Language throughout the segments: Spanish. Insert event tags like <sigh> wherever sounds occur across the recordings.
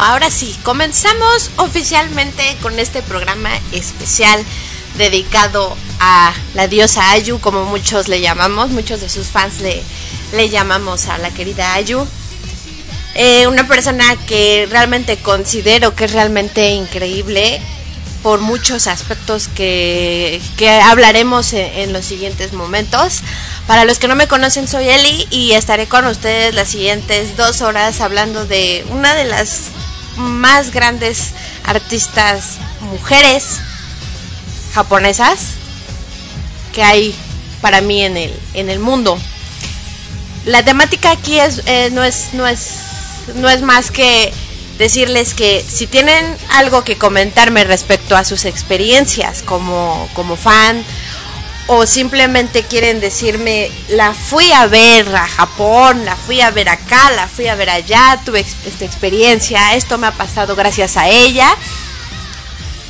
Ahora sí, comenzamos oficialmente con este programa especial dedicado a la diosa Ayu, como muchos le llamamos, muchos de sus fans le, le llamamos a la querida Ayu. Eh, una persona que realmente considero que es realmente increíble por muchos aspectos que, hablaremos en, los siguientes momentos. Para los que no me conocen, soy Eli y estaré con ustedes las siguientes dos horas hablando de una de las más grandes artistas mujeres japonesas que hay para mí en el, en el mundo. La temática aquí es, eh, no, es, no, es, no es más que decirles que si tienen algo que comentarme respecto a sus experiencias como, como fan o simplemente quieren decirme la fui a ver a Japón, la fui a ver acá, la fui a ver allá, tuve esta experiencia, esto me ha pasado gracias a ella.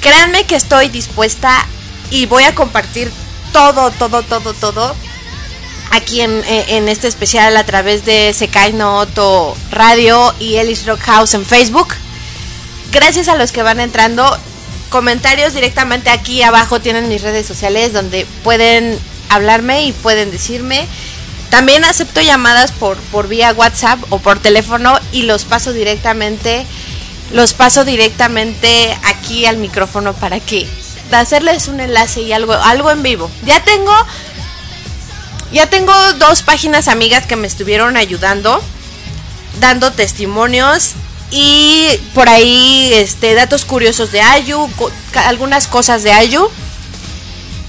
Créanme que estoy dispuesta y voy a compartir todo, todo, todo, todo aquí en, este especial a través de Sekai no Oto Radio y Ellis Rock House en Facebook. Gracias a los que van entrando. Comentarios directamente aquí abajo tienen mis redes sociales donde pueden hablarme y pueden decirme. También acepto llamadas por, por vía WhatsApp o por teléfono y los paso directamente los paso directamente aquí al micrófono para que hacerles un enlace y algo algo en vivo. Ya tengo ya tengo dos páginas amigas que me estuvieron ayudando, dando testimonios y por ahí este, datos curiosos de Ayu, algunas cosas de Ayu.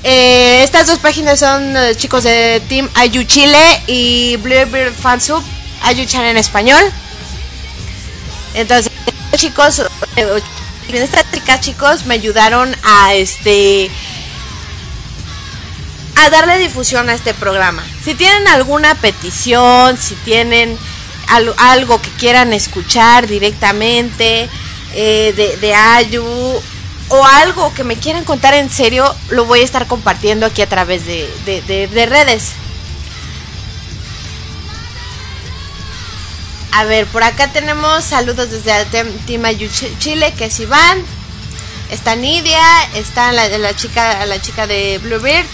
Eh, estas dos páginas son eh, chicos de Team Ayu Chile y Bluebird Fansub, Ayu Chan en español. Entonces, chicos, eh, estas chicas chicos me ayudaron a este a darle difusión a este programa. Si tienen alguna petición, si tienen algo que quieran escuchar directamente eh, de, Ayu o algo que me quieran contar en serio, lo voy a estar compartiendo aquí a través de, de redes. A ver, por acá tenemos saludos desde Team Ayu Chile, que es Iván. Está Nidia, está la, la chica, la chica de Bluebird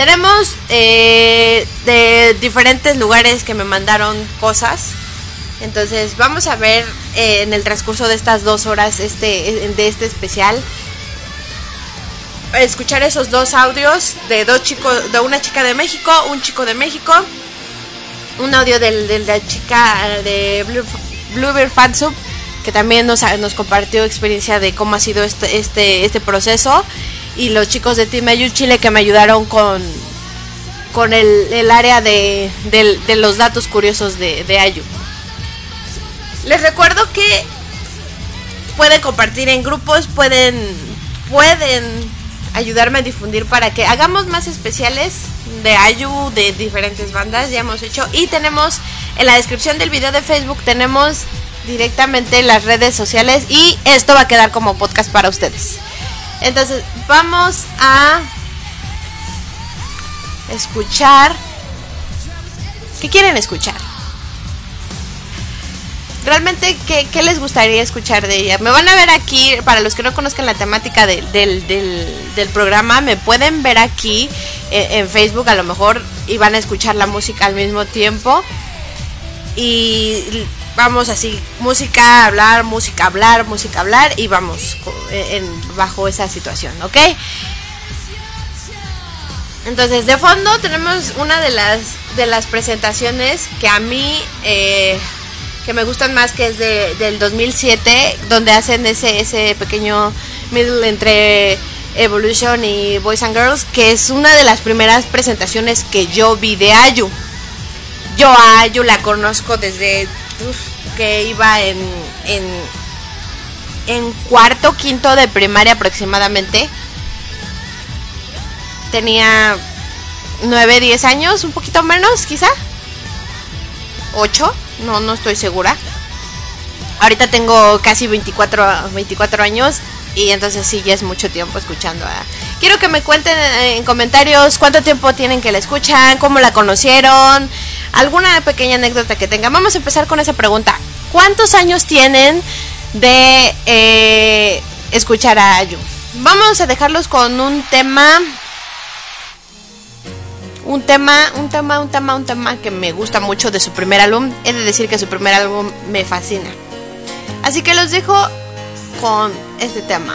tenemos eh, de diferentes lugares que me mandaron cosas. Entonces vamos a ver eh, en el transcurso de estas dos horas este, de este especial. Escuchar esos dos audios de dos chicos, de una chica de México, un chico de México. Un audio de la chica de Blue, Bluebird Fansub que también nos, nos compartió experiencia de cómo ha sido este, este, este proceso y los chicos de Team Ayu Chile que me ayudaron con, con el, área de, los datos curiosos de, de Ayu. Les recuerdo que pueden compartir en grupos, pueden, pueden ayudarme a difundir para que hagamos más especiales de Ayu, de diferentes bandas, ya hemos hecho. Y tenemos en la descripción del video de Facebook, tenemos directamente las redes sociales y esto va a quedar como podcast para ustedes. Entonces, vamos a escuchar. ¿Qué quieren escuchar? Realmente, ¿qué, les gustaría escuchar de ella? Me van a ver aquí, para los que no conozcan la temática del, del, programa, me pueden ver aquí en, eh, en Facebook a lo mejor y van a escuchar la música al mismo tiempo. Y vamos así, música, hablar, música, hablar, música, hablar y vamos en, bajo esa situación, ¿ok? Entonces, de fondo tenemos una de las, de las presentaciones que a mí, eh, que me gustan más, que es de, del 2007, donde hacen ese, ese pequeño middle entre Evolution y Boys and Girls, que es una de las primeras presentaciones que yo vi de Ayu. Yo a Ayu la conozco desde que iba en, en, en cuarto, quinto de primaria aproximadamente. Tenía 9, 10 años, un poquito menos quizá. 8, no, no estoy segura. Ahorita tengo casi 24, 24 años y entonces sí, ya es mucho tiempo escuchando a... Quiero que me cuenten en comentarios cuánto tiempo tienen que la escuchan, cómo la conocieron, alguna pequeña anécdota que tengan. Vamos a empezar con esa pregunta. ¿Cuántos años tienen de eh, escuchar a Ayu. Vamos a dejarlos con un tema un tema, un tema, un tema, un tema que me gusta mucho de su primer álbum. He de decir que su primer álbum me fascina. Así que los dejo con este tema.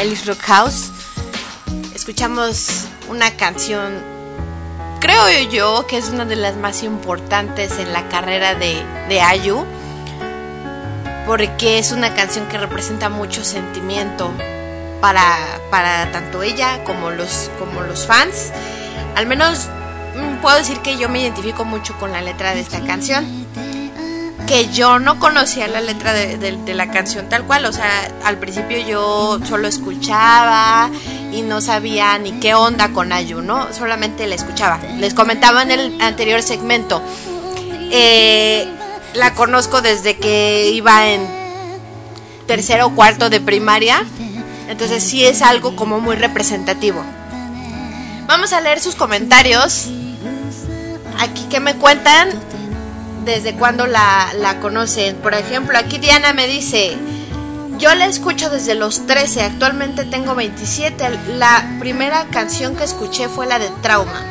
Ellis Rock House. Escuchamos una canción, creo yo que es una de las más importantes en la carrera de, de Ayu. Porque es una canción que representa mucho sentimiento para, para tanto ella como los, como los fans. Al menos mm, puedo decir que yo me identifico mucho con la letra de esta canción que yo no conocía la letra de, la canción tal cual, o sea, al principio yo solo escuchaba y no sabía ni qué onda con Ayu, ¿no? Solamente la escuchaba. Les comentaba en el anterior segmento, eh, la conozco desde que iba en tercero o cuarto de primaria, entonces sí es algo como muy representativo. Vamos a leer sus comentarios. Aquí que me cuentan desde cuando la, la conocen. Por ejemplo, aquí Diana me dice, yo la escucho desde los 13, actualmente tengo 27. La primera canción que escuché fue la de Trauma.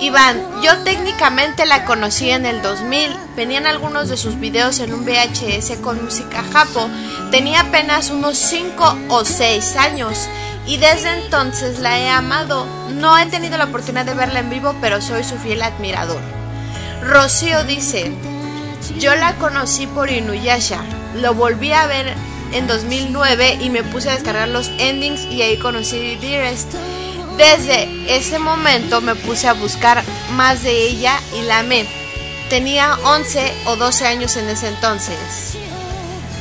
Iván, yo técnicamente la conocí en el 2000. Venían algunos de sus videos en un VHS con música japo. Tenía apenas unos 5 o 6 años y desde entonces la he amado. No he tenido la oportunidad de verla en vivo, pero soy su fiel admirador. Rocío dice, yo la conocí por Inuyasha, lo volví a ver en 2009 y me puse a descargar los endings y ahí conocí Dearest. Desde ese momento me puse a buscar más de ella y la amé. Tenía 11 o 12 años en ese entonces.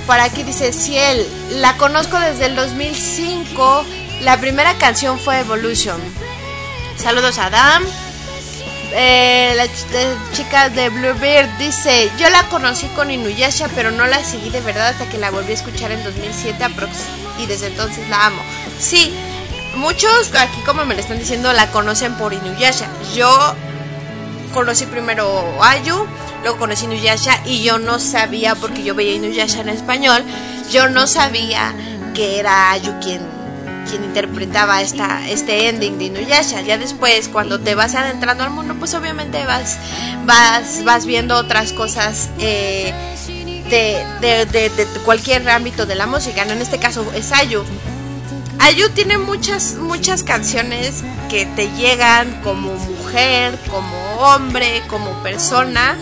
Por aquí dice Ciel, la conozco desde el 2005. La primera canción fue Evolution. Saludos a Adam. Eh, la, chica de Bluebird dice, yo la conocí con Inuyasha, pero no la seguí de verdad hasta que la volví a escuchar en 2007 y desde entonces la amo. Sí, muchos aquí como me le están diciendo la conocen por Inuyasha. Yo conocí primero Ayu, luego conocí Inuyasha y yo no sabía, porque yo veía Inuyasha en español, yo no sabía que era Ayu quien quien interpretaba esta, este ending de Inuyasha. Ya después, cuando te vas adentrando al mundo, pues obviamente vas, vas, vas viendo otras cosas eh, de, de, cualquier ámbito de la música. En este caso es Ayu. Ayu tiene muchas, muchas canciones que te llegan como mujer, como hombre, como persona.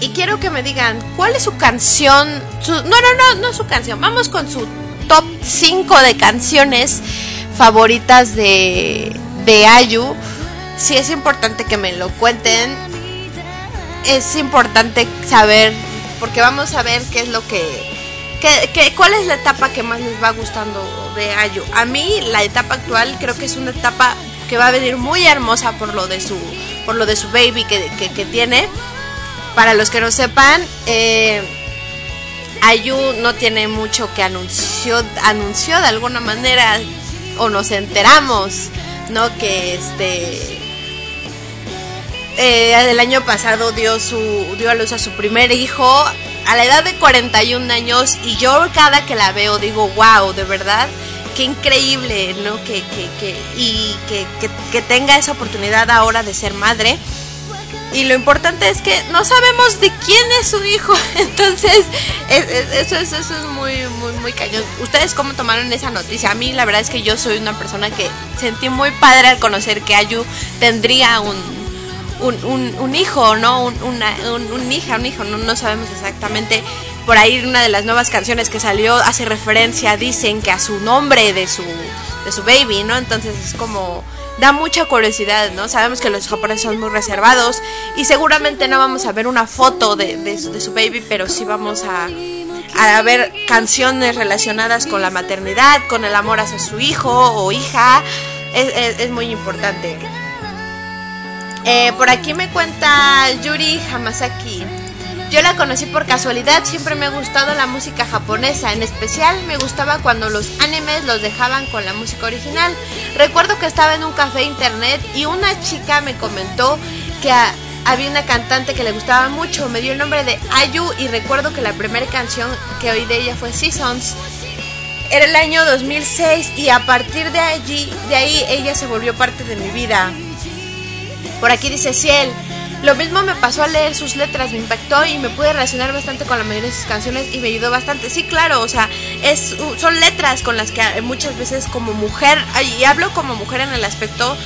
Y quiero que me digan, ¿cuál es su canción? no, no, no, no su canción. Vamos con su top 5 de canciones favoritas de, de Ayu. Si es importante que me lo cuenten. Es importante saber, porque vamos a ver qué es lo que, cuál es la etapa que más les va gustando de Ayu. A mí la etapa actual creo que es una etapa que va a venir muy hermosa por lo de su, por lo de su baby que, que tiene. Para los que no sepan, eh, Ayu no tiene mucho que anunció, anunció de alguna manera, o nos enteramos, ¿no? Que este. Eh, el año pasado dio, su, dio a luz a su primer hijo a la edad de 41 años y yo cada que la veo digo, wow, de verdad, qué increíble, ¿no? Que, que, que y que, que, tenga esa oportunidad ahora de ser madre. Y lo importante es que no sabemos de quién es su hijo. <laughs> Entonces, eso, eso, es muy, muy, muy cañón. ¿Ustedes cómo tomaron esa noticia? A mí la verdad es que yo soy una persona que sentí muy padre al conocer que Ayu tendría un, un, un, hijo, ¿no? Un, una, un, hija, un hijo, no, no sabemos exactamente. Por ahí una de las nuevas canciones que salió hace referencia, dicen que a su nombre de su, de su baby, ¿no? Entonces es como da mucha curiosidad, ¿no? Sabemos que los japoneses son muy reservados y seguramente no vamos a ver una foto de, su baby, pero sí vamos a, ver canciones relacionadas con la maternidad, con el amor hacia su hijo o hija. Es, es, muy importante. Eh, por aquí me cuenta Yuri Hamasaki. Yo la conocí por casualidad, siempre me ha gustado la música japonesa, en especial me gustaba cuando los animes los dejaban con la música original. Recuerdo que estaba en un café internet y una chica me comentó que había una cantante que le gustaba mucho, me dio el nombre de Ayu y recuerdo que la primera canción que oí de ella fue Seasons. Era el año 2006 y a partir de allí, de ahí ella se volvió parte de mi vida. Por aquí dice Ciel, Lo mismo me pasó al leer sus letras, me impactó y me pude relacionar bastante con la mayoría de sus canciones y me ayudó bastante. Sí, claro, o sea, es, son letras con las que muchas veces como mujer, y hablo como mujer en el aspecto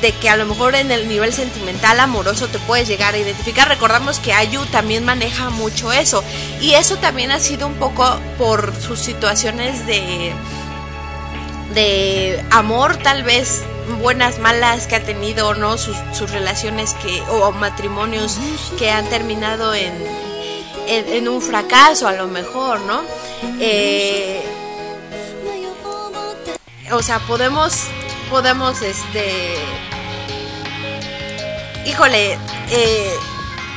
de que a lo mejor en el nivel sentimental, amoroso, te puedes llegar a identificar. Recordamos que Ayu también maneja mucho eso. Y eso también ha sido un poco por sus situaciones de, de amor, tal vez buenas, malas que ha tenido, ¿no? Sus, sus relaciones que, o matrimonios que han terminado en, en, un fracaso, a lo mejor, ¿no? Eh, o sea, podemos, podemos, este híjole, eh,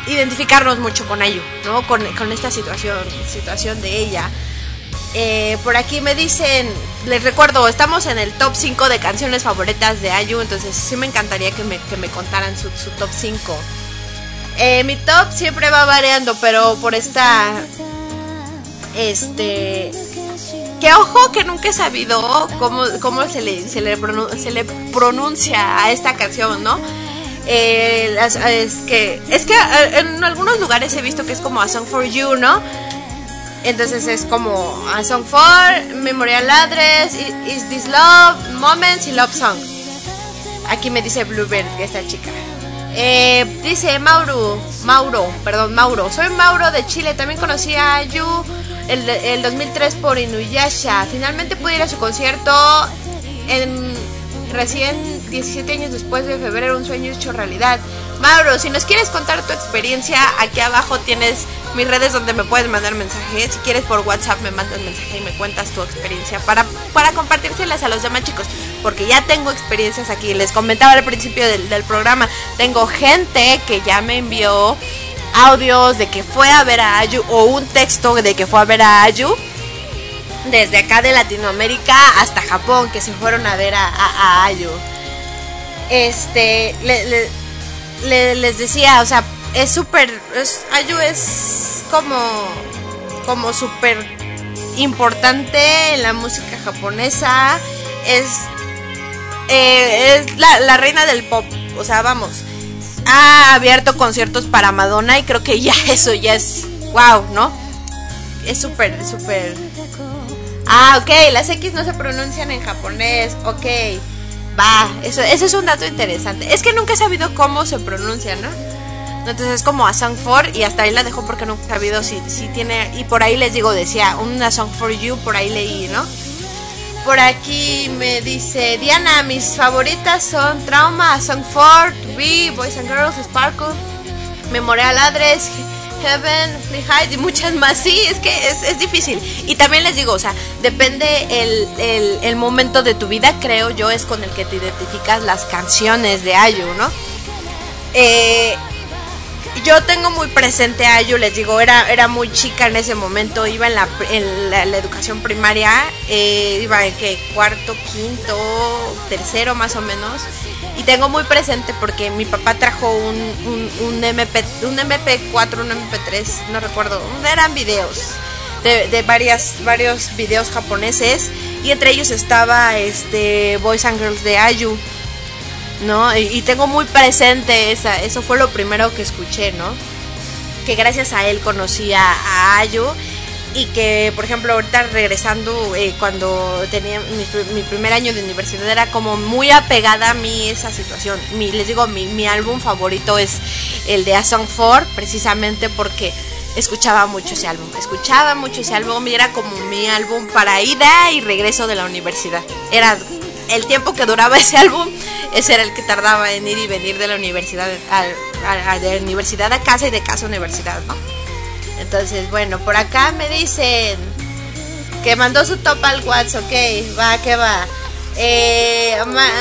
identificarnos mucho con Ayu, ¿no? Con, esta situación, situación de ella. Eh, por aquí me dicen, les recuerdo, estamos en el top 5 de canciones favoritas de Ayu, entonces sí me encantaría que me, contaran su, top 5. Eh, mi top siempre va variando, pero por esta... Este... Que ojo que nunca he sabido cómo, cómo se, le, se, le se le pronuncia a esta canción, ¿no? Eh, es que es que eh, en algunos lugares he visto que es como a song for you, ¿no? Entonces es como a song for, memorial address, is this love, moments y love song. Aquí me dice Bluebird, esta chica. Eh, dice Mauro, Mauro, perdón, Mauro. Soy Mauro de Chile. También conocí a Yu el, el 2003 por Inuyasha. Finalmente pude ir a su concierto en recién 17 años después de febrero, un sueño hecho realidad. Mauro, si nos quieres contar tu experiencia, aquí abajo tienes mis redes donde me puedes mandar mensajes. Si quieres por WhatsApp me mandas mensaje y me cuentas tu experiencia para, para compartírselas a los demás chicos. Porque ya tengo experiencias aquí. Les comentaba al principio del, programa, tengo gente que ya me envió audios de que fue a ver a Ayu o un texto de que fue a ver a Ayu desde acá de Latinoamérica hasta Japón que se fueron a ver a, a Ayu este, le, les decía, o sea, es súper, Ayu es como, como súper importante en la música japonesa, es, eh, es la, la reina del pop, o sea, vamos, ha abierto conciertos para Madonna y creo que ya <laughs> eso ya es wow, ¿no? Es súper, súper... Ah, ok, las X no se pronuncian en japonés, ok. Va, eso, eso es un dato interesante. Es que nunca he sabido cómo se pronuncia, ¿no? Entonces es como a Song for y hasta ahí la dejo porque nunca he sabido si, si tiene... Y por ahí les digo, decía, una Song for You, por ahí leí, ¿no? Por aquí me dice Diana, mis favoritas son Trauma, Song for, To Be, Boys and Girls, Sparkle, Memorial Address, Heaven, Free High y muchas más. Sí, es que es, difícil. Y también les digo, o sea, depende el, el, momento de tu vida, creo yo, es con el que te identificas las canciones de Ayu, ¿no? Eh, yo tengo muy presente a Ayu, les digo, era, era muy chica en ese momento, iba en la, en la, educación primaria, eh, iba en que cuarto, quinto, tercero más o menos. Y tengo muy presente porque mi papá trajo un, un, MP, un MP4, un MP3, no recuerdo, eran videos de, varias, varios videos japoneses y entre ellos estaba este Boys and Girls de Ayu, ¿no? Y, tengo muy presente esa, eso fue lo primero que escuché, ¿no? Que gracias a él conocí a, a Ayu y que, por ejemplo, ahorita regresando, eh, cuando tenía mi, primer año de universidad, era como muy apegada a mí esa situación. Mi, les digo, mi, mi álbum favorito es el de A Song 4, precisamente porque escuchaba mucho ese álbum. Escuchaba mucho ese álbum y era como mi álbum para ida y regreso de la universidad. Era el tiempo que duraba <laughs> ese álbum, ese era el que tardaba en ir y venir de la universidad a, de universidad a casa y de casa a universidad, ¿no? Entonces, bueno, por acá me dicen que mandó su top al WhatsApp, ok, va, que va. Eh,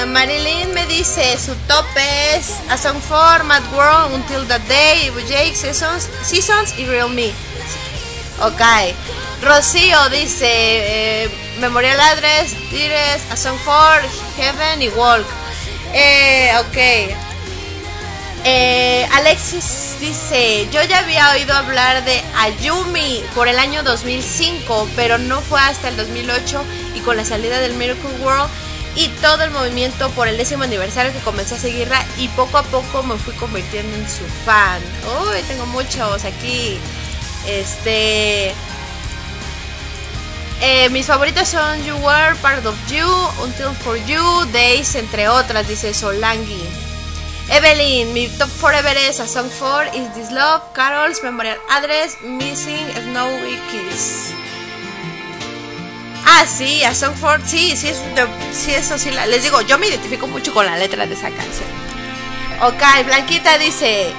Marilyn me dice su top es A Song for Mad World, Until the Day, Jake, Seasons, Seasons y Real Me. Ok. Rocío dice eh, Memorial Address, Dires, A Song Heaven y Walk. Eh, ok. Eh, Alexis dice, yo ya había oído hablar de Ayumi por el año 2005, pero no fue hasta el 2008 y con la salida del Miracle World y todo el movimiento por el décimo aniversario que comencé a seguirla y poco a poco me fui convirtiendo en su fan. Uy, tengo muchos aquí. Este. Eh, mis favoritos son You Were, Part of You, Until For You, Days, entre otras, dice Solangi. Evelyn, mi top forever es A Song for Is This Love, Carol's Memorial Address, Missing Snowy Kiss. Ah, sí, A Song for, sí, sí, es, sí, eso sí, les digo, yo me identifico mucho con la letra de esa canción. Ok, Blanquita dice,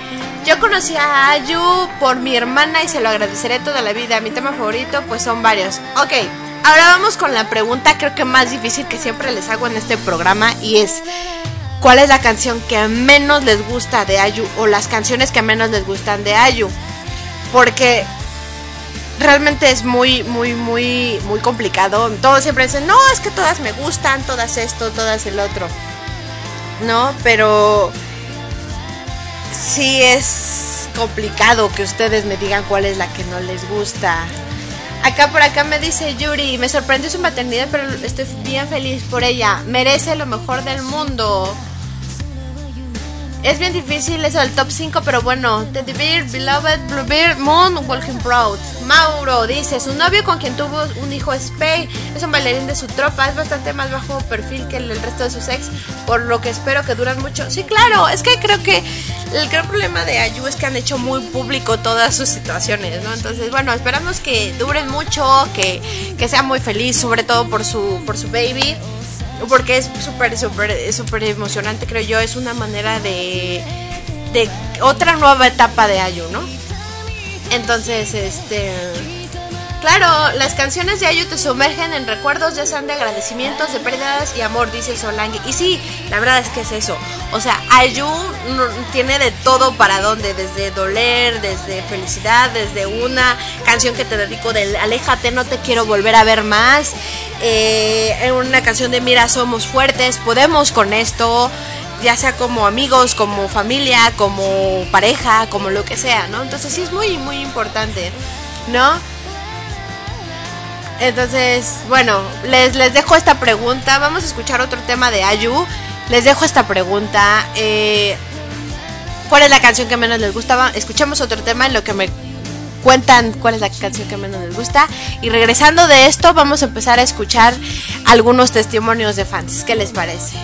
yo conocí a Ayu por mi hermana y se lo agradeceré toda la vida. Mi tema favorito pues son varios. Ok, ahora vamos con la pregunta creo que más difícil que siempre les hago en este programa y es cuál es la canción que menos les gusta de Ayu o las canciones que menos les gustan de Ayu. Porque realmente es muy, muy, muy, muy complicado. Todos siempre dicen, no, es que todas me gustan, todas esto, todas el otro. No, pero sí es complicado que ustedes me digan cuál es la que no les gusta. Acá por acá me dice Yuri, me sorprendió su maternidad, pero estoy bien feliz por ella. Merece lo mejor del mundo. Es bien difícil eso del top 5, pero bueno. Teddy Bear, Beloved, Bluebeard, Moon, Walking Proud. Mauro dice, su novio con quien tuvo un hijo es Pay. Es un bailarín de su tropa. Es bastante más bajo perfil que el, resto de sus ex. Por lo que espero que duran mucho. Sí, claro. Es que creo que el gran problema de Ayu es que han hecho muy público todas sus situaciones, ¿no? Entonces, bueno, esperamos que duren mucho, que, que sea muy feliz, sobre todo por su, por su baby porque es súper, súper, súper emocionante, creo yo. Es una manera de, de otra nueva etapa de Ayu, ¿no? Entonces, este Claro, las canciones de Ayu te sumergen en recuerdos, ya sean de agradecimientos, de pérdidas y amor, dice Solange. Y sí, la verdad es que es eso. O sea, Ayu tiene de todo para donde, desde doler, desde felicidad, desde una canción que te dedico de Aléjate, no te quiero volver a ver más. Eh, una canción de Mira, somos fuertes, podemos con esto ya sea como amigos, como familia, como pareja, como lo que sea, ¿no? Entonces sí es muy, muy importante, ¿no? Entonces, bueno, les, les dejo esta pregunta. Vamos a escuchar otro tema de Ayu. Les dejo esta pregunta. Eh, ¿Cuál es la canción que menos les gustaba? Escuchemos otro tema en lo que me cuentan cuál es la canción que menos les gusta. Y regresando de esto, vamos a empezar a escuchar algunos testimonios de fans. ¿Qué les parece?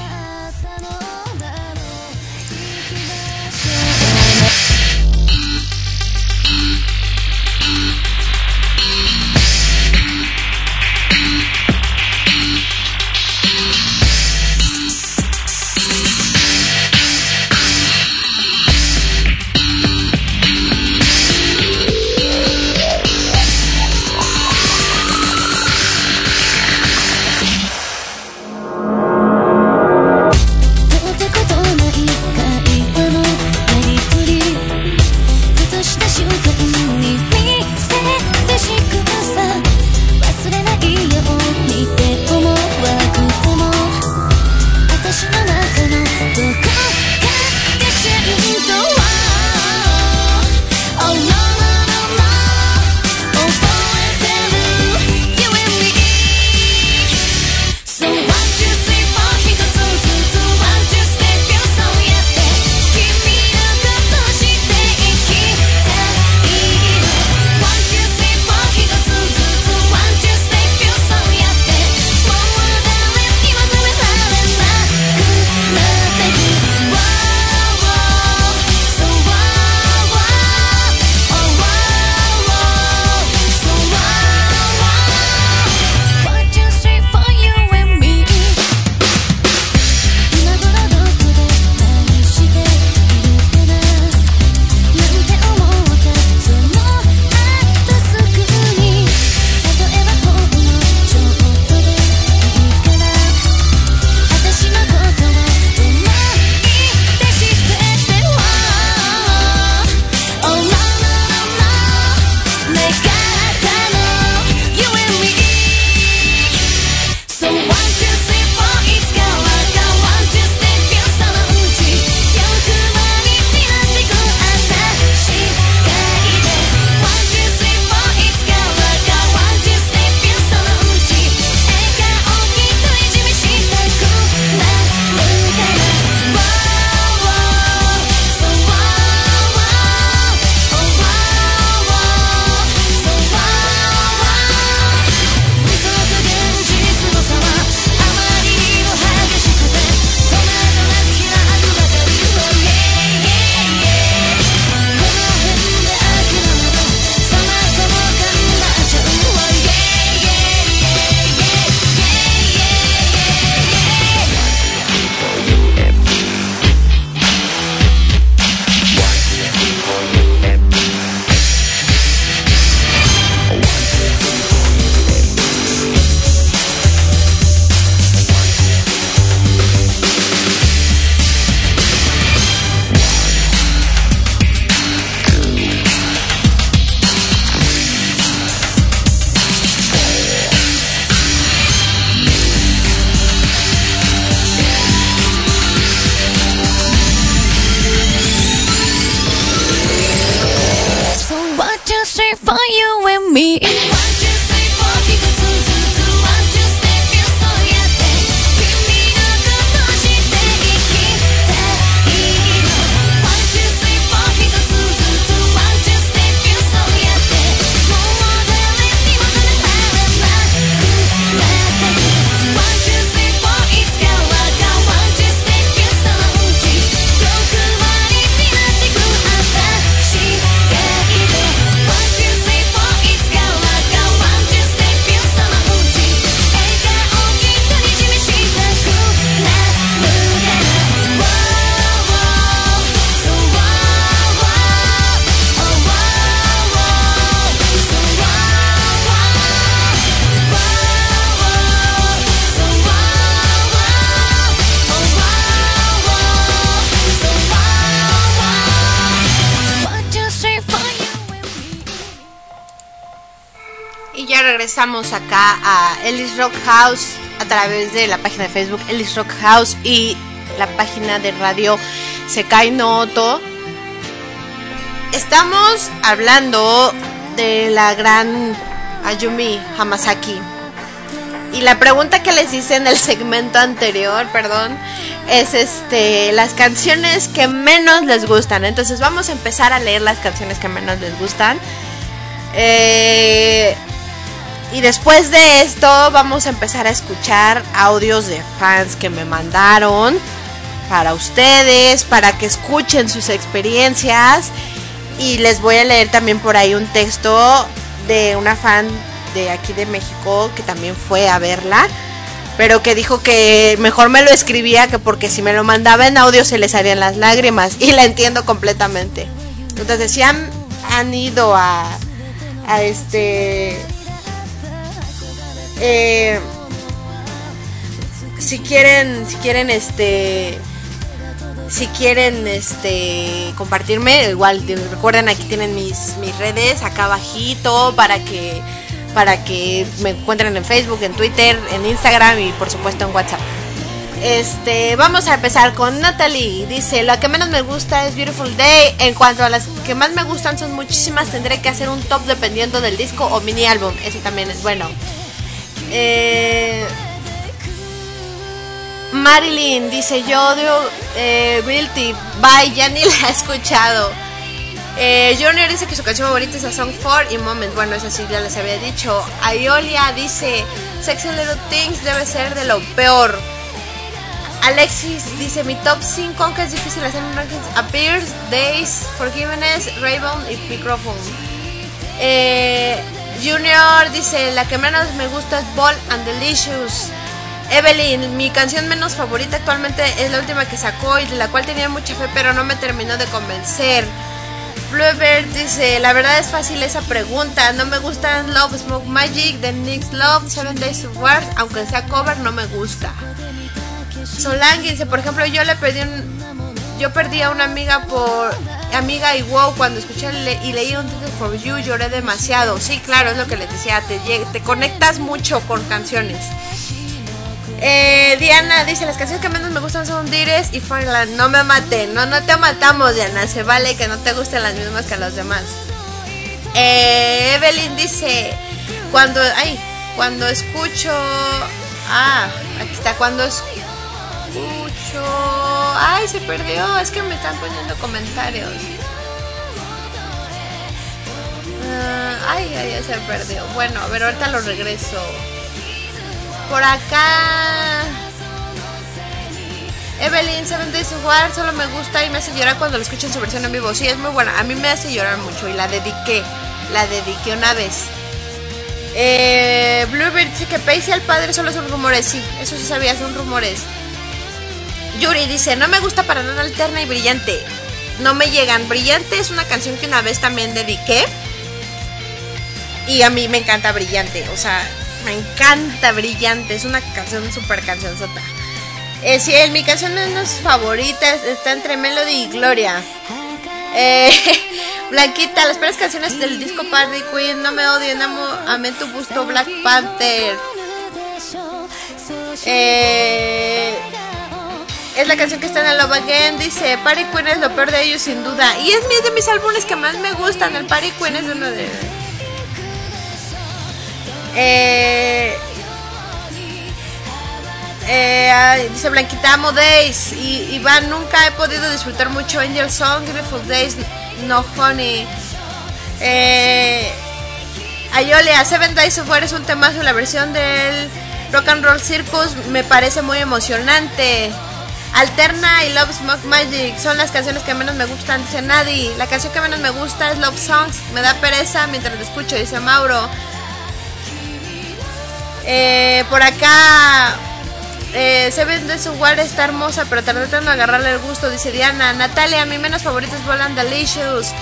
Acá a Ellis Rock House a través de la página de Facebook Ellis Rock House y la página de radio Sekai no Estamos hablando de la gran Ayumi Hamasaki. Y la pregunta que les hice en el segmento anterior, perdón, es este las canciones que menos les gustan. Entonces vamos a empezar a leer las canciones que menos les gustan. Eh, y después de esto vamos a empezar a escuchar audios de fans que me mandaron para ustedes, para que escuchen sus experiencias. Y les voy a leer también por ahí un texto de una fan de aquí de México que también fue a verla, pero que dijo que mejor me lo escribía que porque si me lo mandaba en audio se les harían las lágrimas. Y la entiendo completamente. Entonces, si han, han ido a, a este eh, si quieren, si quieren, este, si quieren, este, compartirme, igual recuerden aquí tienen mis, mis redes acá abajito para que, para que me encuentren en Facebook, en Twitter, en Instagram y por supuesto en WhatsApp. Este, vamos a empezar con Natalie. Dice, lo que menos me gusta es Beautiful Day. En cuanto a las que más me gustan son muchísimas, tendré que hacer un top dependiendo del disco o mini álbum. Ese también es bueno. Eh, Marilyn dice, yo odio eh, Guilty. Bye, ya ni <laughs> la he escuchado. Eh, Junior dice que su canción favorita es A Song for y Moment. Bueno, esa sí ya les había dicho. Ayolia dice, Sex and Little Things debe ser de lo peor. Alexis dice, mi top 5, aunque es difícil hacer un ranking, Appears, Days, Forgiveness, Raven y Microphone. Eh, Junior dice, la que menos me gusta es Ball and Delicious. Evelyn, mi canción menos favorita actualmente es la última que sacó y de la cual tenía mucha fe, pero no me terminó de convencer. Bluebird dice, la verdad es fácil esa pregunta. No me gustan Love, Smoke Magic, The Nick's Love, Seven Days of War, aunque sea cover, no me gusta. Solange dice, por ejemplo, yo le pedí un, yo perdí a una amiga por amiga y wow cuando escuché y leí un título for you lloré demasiado. Sí, claro, es lo que les decía, te, te conectas mucho con canciones. Eh, Diana dice, las canciones que menos me gustan son Dires y Fireland. No me maten, no, no te matamos, Diana. Se vale que no te gusten las mismas que los demás. Eh, Evelyn dice, cuando, ay, cuando escucho, ah, aquí está, cuando Ay, se perdió. Es que me están poniendo comentarios. Ah, ay, ay, ya se perdió. Bueno, a ver, ahorita lo regreso. Por acá. Evelyn Days of War solo me gusta y me hace llorar cuando lo escucho en su versión en vivo. Sí, es muy buena. A mí me hace llorar mucho y la dediqué. La dediqué una vez. Eh, Bluebird dice que Pacey al padre solo son rumores. Sí, eso sí sabía, son rumores. Yuri dice, no me gusta para nada alterna y brillante. No me llegan. Brillante es una canción que una vez también dediqué. Y a mí me encanta Brillante. O sea, me encanta Brillante. Es una canción, súper canción sota. Eh, sí, mi canción menos favorita está entre Melody y Gloria. Eh, <laughs> Blanquita, las peores canciones del disco Party Queen, No me odio, amo, amé tu gusto, Black Panther. Eh, es la canción que está en el Love Again. Dice, Party Queen es lo peor de ellos sin duda. Y es de mis álbumes que más me gustan. El Party Queen es uno de... Eh, eh, dice Blanquita, amo Days. Y Iván, nunca he podido disfrutar mucho Angel Song, Beautiful Days, No Honey. Eh, Seven Days of War es un temazo. La versión del Rock and Roll Circus me parece muy emocionante. Alterna y Love Smoke Magic son las canciones que menos me gustan, dice Nadie. La canción que menos me gusta es Love Songs. Me da pereza mientras lo escucho, dice Mauro. Eh, por acá, eh, Seven of War está hermosa, pero tratando de agarrarle el gusto, dice Diana. Natalia, mi menos favorito es Volan Delicious.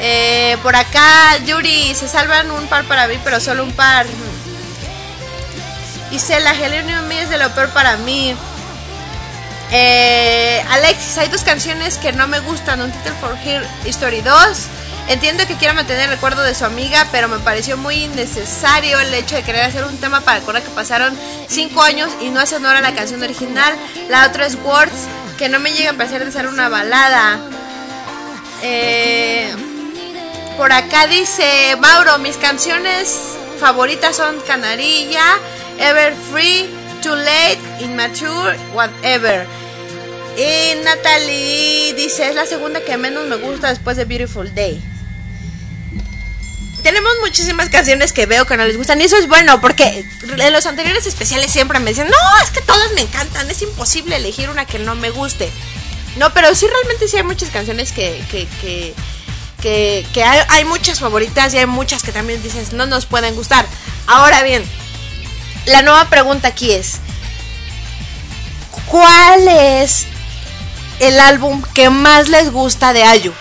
Eh, por acá, Yuri, se salvan un par para mí, pero solo un par. Y la Helenium es de lo peor para mí. Eh, Alexis, hay dos canciones que no me gustan. Un Title for Here Story 2. Entiendo que quiera mantener el recuerdo de su amiga, pero me pareció muy innecesario el hecho de querer hacer un tema para recordar que pasaron 5 años y no hace honor la canción original. La otra es Words, que no me llega a parecer de ser una balada. Eh, por acá dice Mauro, mis canciones favoritas son Canarilla, Ever Free, Too Late, Immature, Whatever. Y Natalie dice, es la segunda que menos me gusta después de Beautiful Day. Tenemos muchísimas canciones que veo que no les gustan y eso es bueno porque en los anteriores especiales siempre me dicen, no, es que todas me encantan, es imposible elegir una que no me guste. No, pero sí realmente sí hay muchas canciones que, que, que, que, hay, hay muchas favoritas y hay muchas que también dices, no nos pueden gustar. Ahora bien, la nueva pregunta aquí es, ¿cuál es el álbum que más les gusta de Ayu?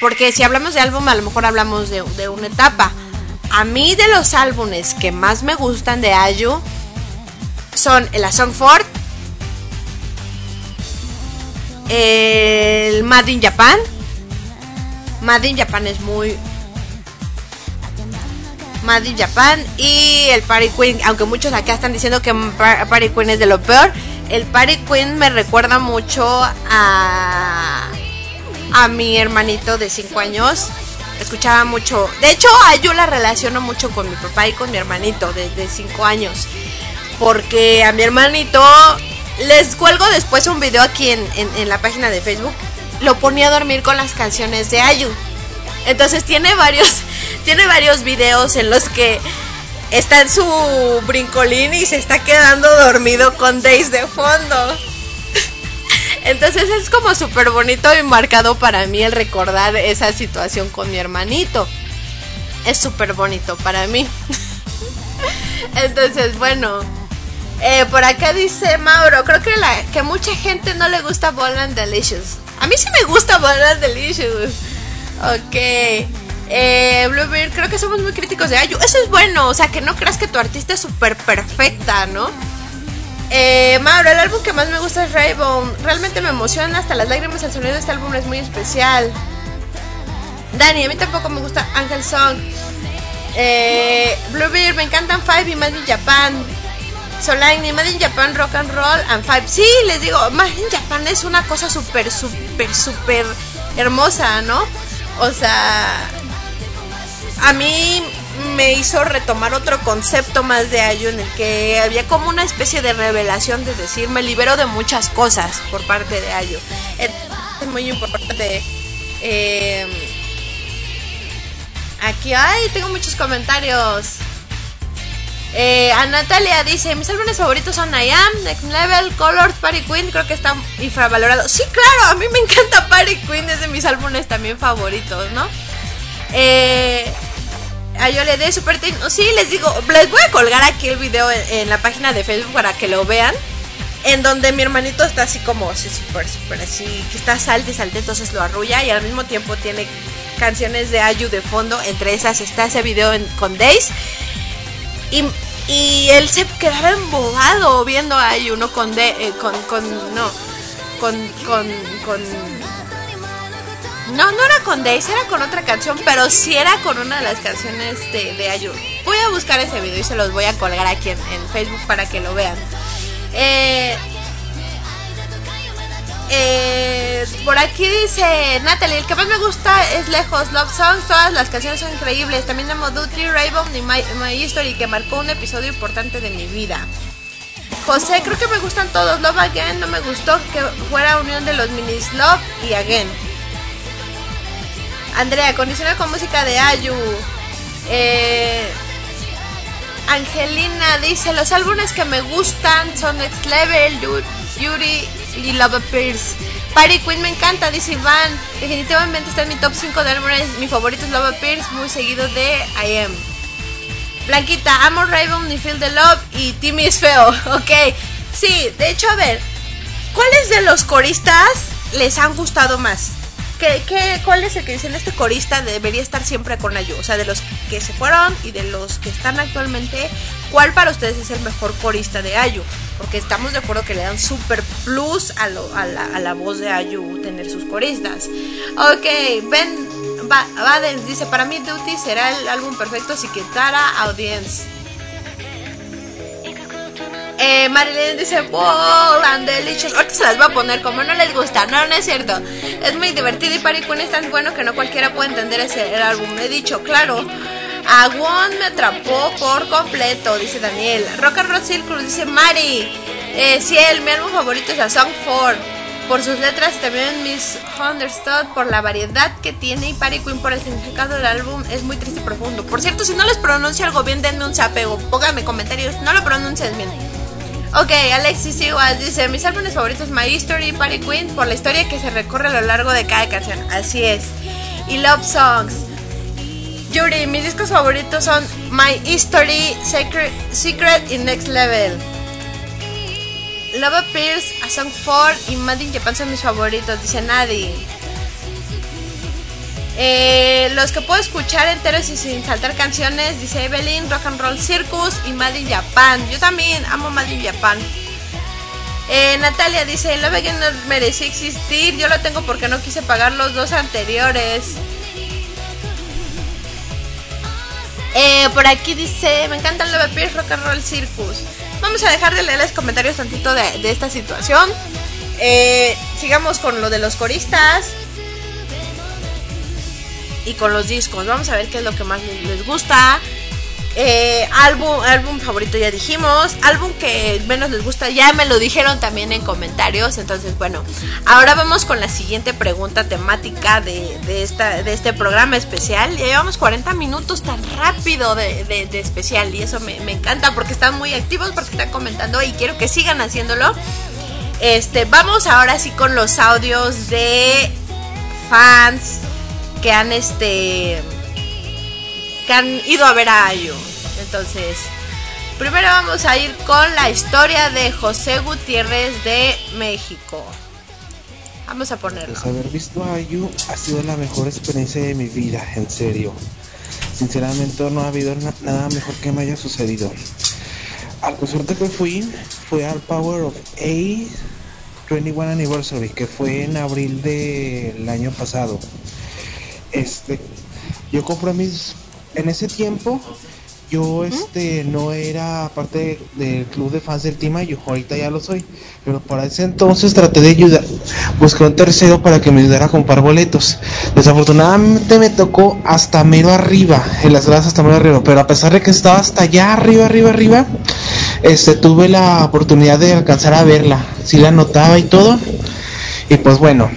Porque si hablamos de álbum, a lo mejor hablamos de, una etapa. A mí de los álbumes que más me gustan de Ayu son el A Song Ford, el Made in Japan. Made in Japan es muy, Made in Japan y el Party Queen, aunque muchos acá están diciendo que Party Queen es de lo peor, el Party Queen me recuerda mucho a a mi hermanito de 5 años. Escuchaba mucho, de hecho yo la relaciono mucho con mi papá y con mi hermanito de 5 años, porque a mi hermanito les cuelgo después un video aquí en, en la página de Facebook, lo ponía a dormir con las canciones de Ayu. Entonces tiene varios <laughs> tiene varios videos en los que está en su brincolín y se está quedando dormido con Days de fondo. Entonces es como súper bonito y marcado para mí el recordar esa situación con mi hermanito. Es súper bonito para mí. <laughs> Entonces, bueno. Eh, por acá dice Mauro, creo que, la, que mucha gente no le gusta Boland Delicious. A mí sí me gusta Boland Delicious. Ok. Eh, Bluebeard, creo que somos muy críticos de Ayu. Eso es bueno, o sea, que no creas que tu artista es súper perfecta, ¿no? Eh, Mauro, el álbum que más me gusta es Rainbow. Realmente me emociona hasta las lágrimas. El sonido de este álbum es muy especial. Dani, a mí tampoco me gusta Angel Song. Eh, Bluebeard, me encantan Five y Made in Japan. Solange, Made in Japan, Rock and Roll and Five. Sí, les digo, Made in Japan es una cosa súper, súper, súper hermosa, ¿no? O sea, a mí me hizo retomar otro concepto más de Ayu en el que había como una especie de revelación de decir me libero de muchas cosas por parte de Ayu. Es muy importante. Eh, aquí, ay, tengo muchos comentarios. Eh, a Natalia dice, mis álbumes favoritos son I Am, Next Level, Colors, Party Queen, creo que está infravalorado. Sí, claro, a mí me encanta Party Queen, es de mis álbumes también favoritos, ¿no? Eh, a yo le dé super Sí, les digo, les voy a colgar aquí el video en, la página de Facebook para que lo vean. En donde mi hermanito está así como así súper, súper así, que está salte salte, entonces lo arrulla y al mismo tiempo tiene canciones de Ayu de fondo. Entre esas está ese video con Days. Y, y él se quedaba embobado viendo a Ayu, no con, de, eh, con, con, no, con, con, con no, no era con Daisy, era con otra canción, pero sí era con una de las canciones de, de Voy a buscar ese video y se los voy a colgar aquí en, Facebook para que lo vean. Eh, eh, por aquí dice Natalie, el que más me gusta es Lejos Love Songs, todas las canciones son increíbles. También amo Duty, Rainbow y My, My History, que marcó un episodio importante de mi vida. José, creo que me gustan todos. Love Again no me gustó que fuera unión de los minis Love y Again. Andrea, condiciona con música de Ayu. Eh, Angelina dice, los álbumes que me gustan son Next Level, Yuri y Love Pierce. Party Queen me encanta, dice Iván. Definitivamente está en mi top 5 de álbumes. Mi favorito es Love Pierce, muy seguido de I Am. Blanquita, amo Raven y Feel the Love y Timmy es feo. <laughs> Ok, sí, de hecho, a ver, ¿cuáles de los coristas les han gustado más? ¿Qué, qué, cuál es el que dicen este corista debería estar siempre con Ayu? O sea, de los que se fueron y de los que están actualmente, ¿cuál para ustedes es el mejor corista de Ayu? Porque estamos de acuerdo que le dan super plus a, la, voz de Ayu tener sus coristas. Ok, Ben Baden dice, para mí Duty será el álbum perfecto si quitara Audience. Eh, Marilyn dice, wow, and delicious. Ahorita se las voy a poner como no les gusta. No, no es cierto. Es muy divertido y Party Queen es tan bueno que no cualquiera puede entender ese álbum. He dicho, claro. Aguon me atrapó por completo, dice Daniel. Rock and Roll Circus, dice Mari. Eh, Ciel, mi álbum favorito es A Song 4. Por sus letras también Miss Understood por la variedad que tiene y Party Queen por el significado del álbum es muy triste y profundo. Por cierto, si no les pronuncio algo bien, denme un zapego. Pónganme comentarios. No lo pronuncias bien. Ok, Alexis igual dice, mis álbumes favoritos My History Party Queen por la historia que se recorre a lo largo de cada canción. Así es. Y Love Songs. Yuri, mis discos favoritos son My History, Secret, Secret y Next Level. Love Appears, A Song 4 y Mad in Japan son mis favoritos, dice Nadie. Eh, los que puedo escuchar enteros y sin saltar canciones, dice Evelyn, Rock and Roll Circus y Mad Japan. Yo también amo Mad Japan. Eh, Natalia dice, Love Again no merecía existir, yo lo tengo porque no quise pagar los dos anteriores. Eh, por aquí dice, me encanta Love Pierce Rock and Roll Circus. Vamos a dejar de leer los comentarios tantito de, de esta situación. sigamos con lo de los coristas y con los discos. Vamos a ver qué es lo que más les gusta. Eh, álbum, álbum favorito ya dijimos. Álbum que menos les gusta ya me lo dijeron también en comentarios. Entonces, bueno, ahora vamos con la siguiente pregunta temática de, esta, de este programa especial. Ya llevamos 40 minutos tan rápido de, especial y eso me, me, encanta porque están muy activos, porque están comentando y quiero que sigan haciéndolo. Este, vamos ahora sí con los audios de fans que han este que han ido a ver a Ayu. Entonces, primero vamos a ir con la historia de José Gutiérrez de México. Vamos a ponerlo. Pues haber visto a Ayu ha sido la mejor experiencia de mi vida, en serio. Sinceramente no ha habido nada mejor que me haya sucedido. Al concierto que fui fue al Power of A 21 Anniversary, que fue en abril del año pasado. Este, yo compré mis, en ese tiempo, yo este no era parte del club de fans del Team yo ahorita ya lo soy, pero para ese entonces traté de ayudar, busqué un tercero para que me ayudara a comprar boletos. Desafortunadamente me tocó hasta mero arriba, en las gradas hasta mero arriba, pero a pesar de que estaba hasta allá arriba, arriba, arriba, este tuve la oportunidad de alcanzar a verla, si la notaba y todo. Y pues bueno,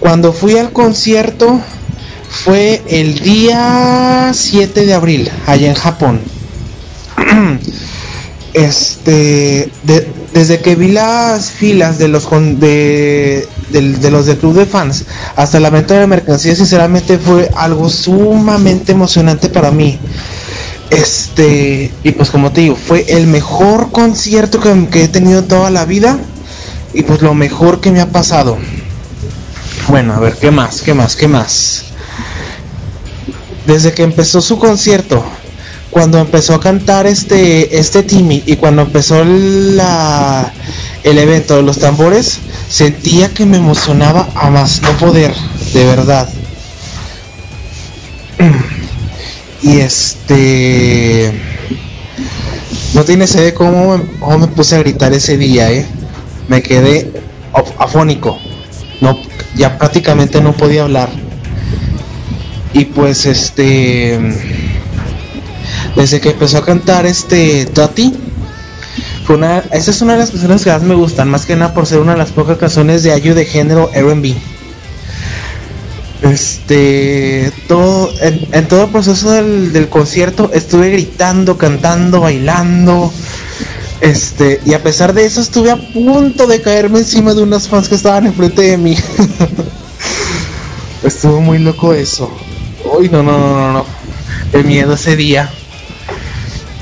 cuando fui al concierto fue el día 7 de abril, allá en Japón. <clears throat> este, desde que vi las filas de los de, de, los del club de fans hasta la venta de mercancía, sinceramente fue algo sumamente emocionante para mí. Este, y pues como te digo, fue el mejor concierto que, que he tenido toda la vida y pues lo mejor que me ha pasado. Bueno, a ver, ¿qué más? ¿Qué más? ¿Qué más? Desde que empezó su concierto, cuando empezó a cantar este, este Timmy y cuando empezó la, el evento de los tambores, sentía que me emocionaba a más no poder, de verdad. <clears throat> Y este... No tiene idea cómo cómo me puse a gritar ese día, ¿eh? Me quedé afónico. No, ya prácticamente no podía hablar. Y pues este desde que empezó a cantar este Tati fue una esa es una de las personas que más me gustan, más que nada por ser una de las pocas canciones de Ayu de género R&B. Este, todo, en, todo el proceso del, del, concierto estuve gritando, cantando, bailando. Este, y a pesar de eso estuve a punto de caerme encima de unas fans que estaban enfrente de mí. <laughs> Estuvo muy loco eso. Uy, no, no, no, no, no. El miedo ese día.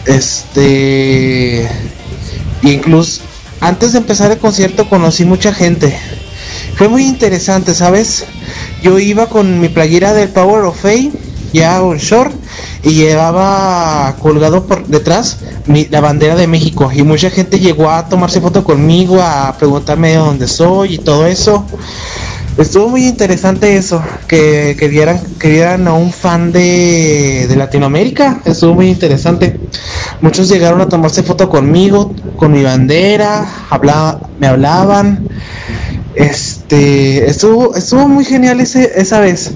Este, incluso antes de empezar el concierto conocí mucha gente. Fue muy interesante, ¿sabes? Yo iba con mi playera del Power of Fame, ya un short, y llevaba colgado por detrás la bandera de México. Y mucha gente llegó a tomarse foto conmigo, a preguntarme de dónde soy y todo eso. Estuvo muy interesante eso, que, que, vieran, que vieran a un fan de, de Latinoamérica. Estuvo muy interesante. Muchos llegaron a tomarse foto conmigo, con mi bandera, hablaba, me hablaban. Este, estuvo, estuvo muy genial ese, esa vez.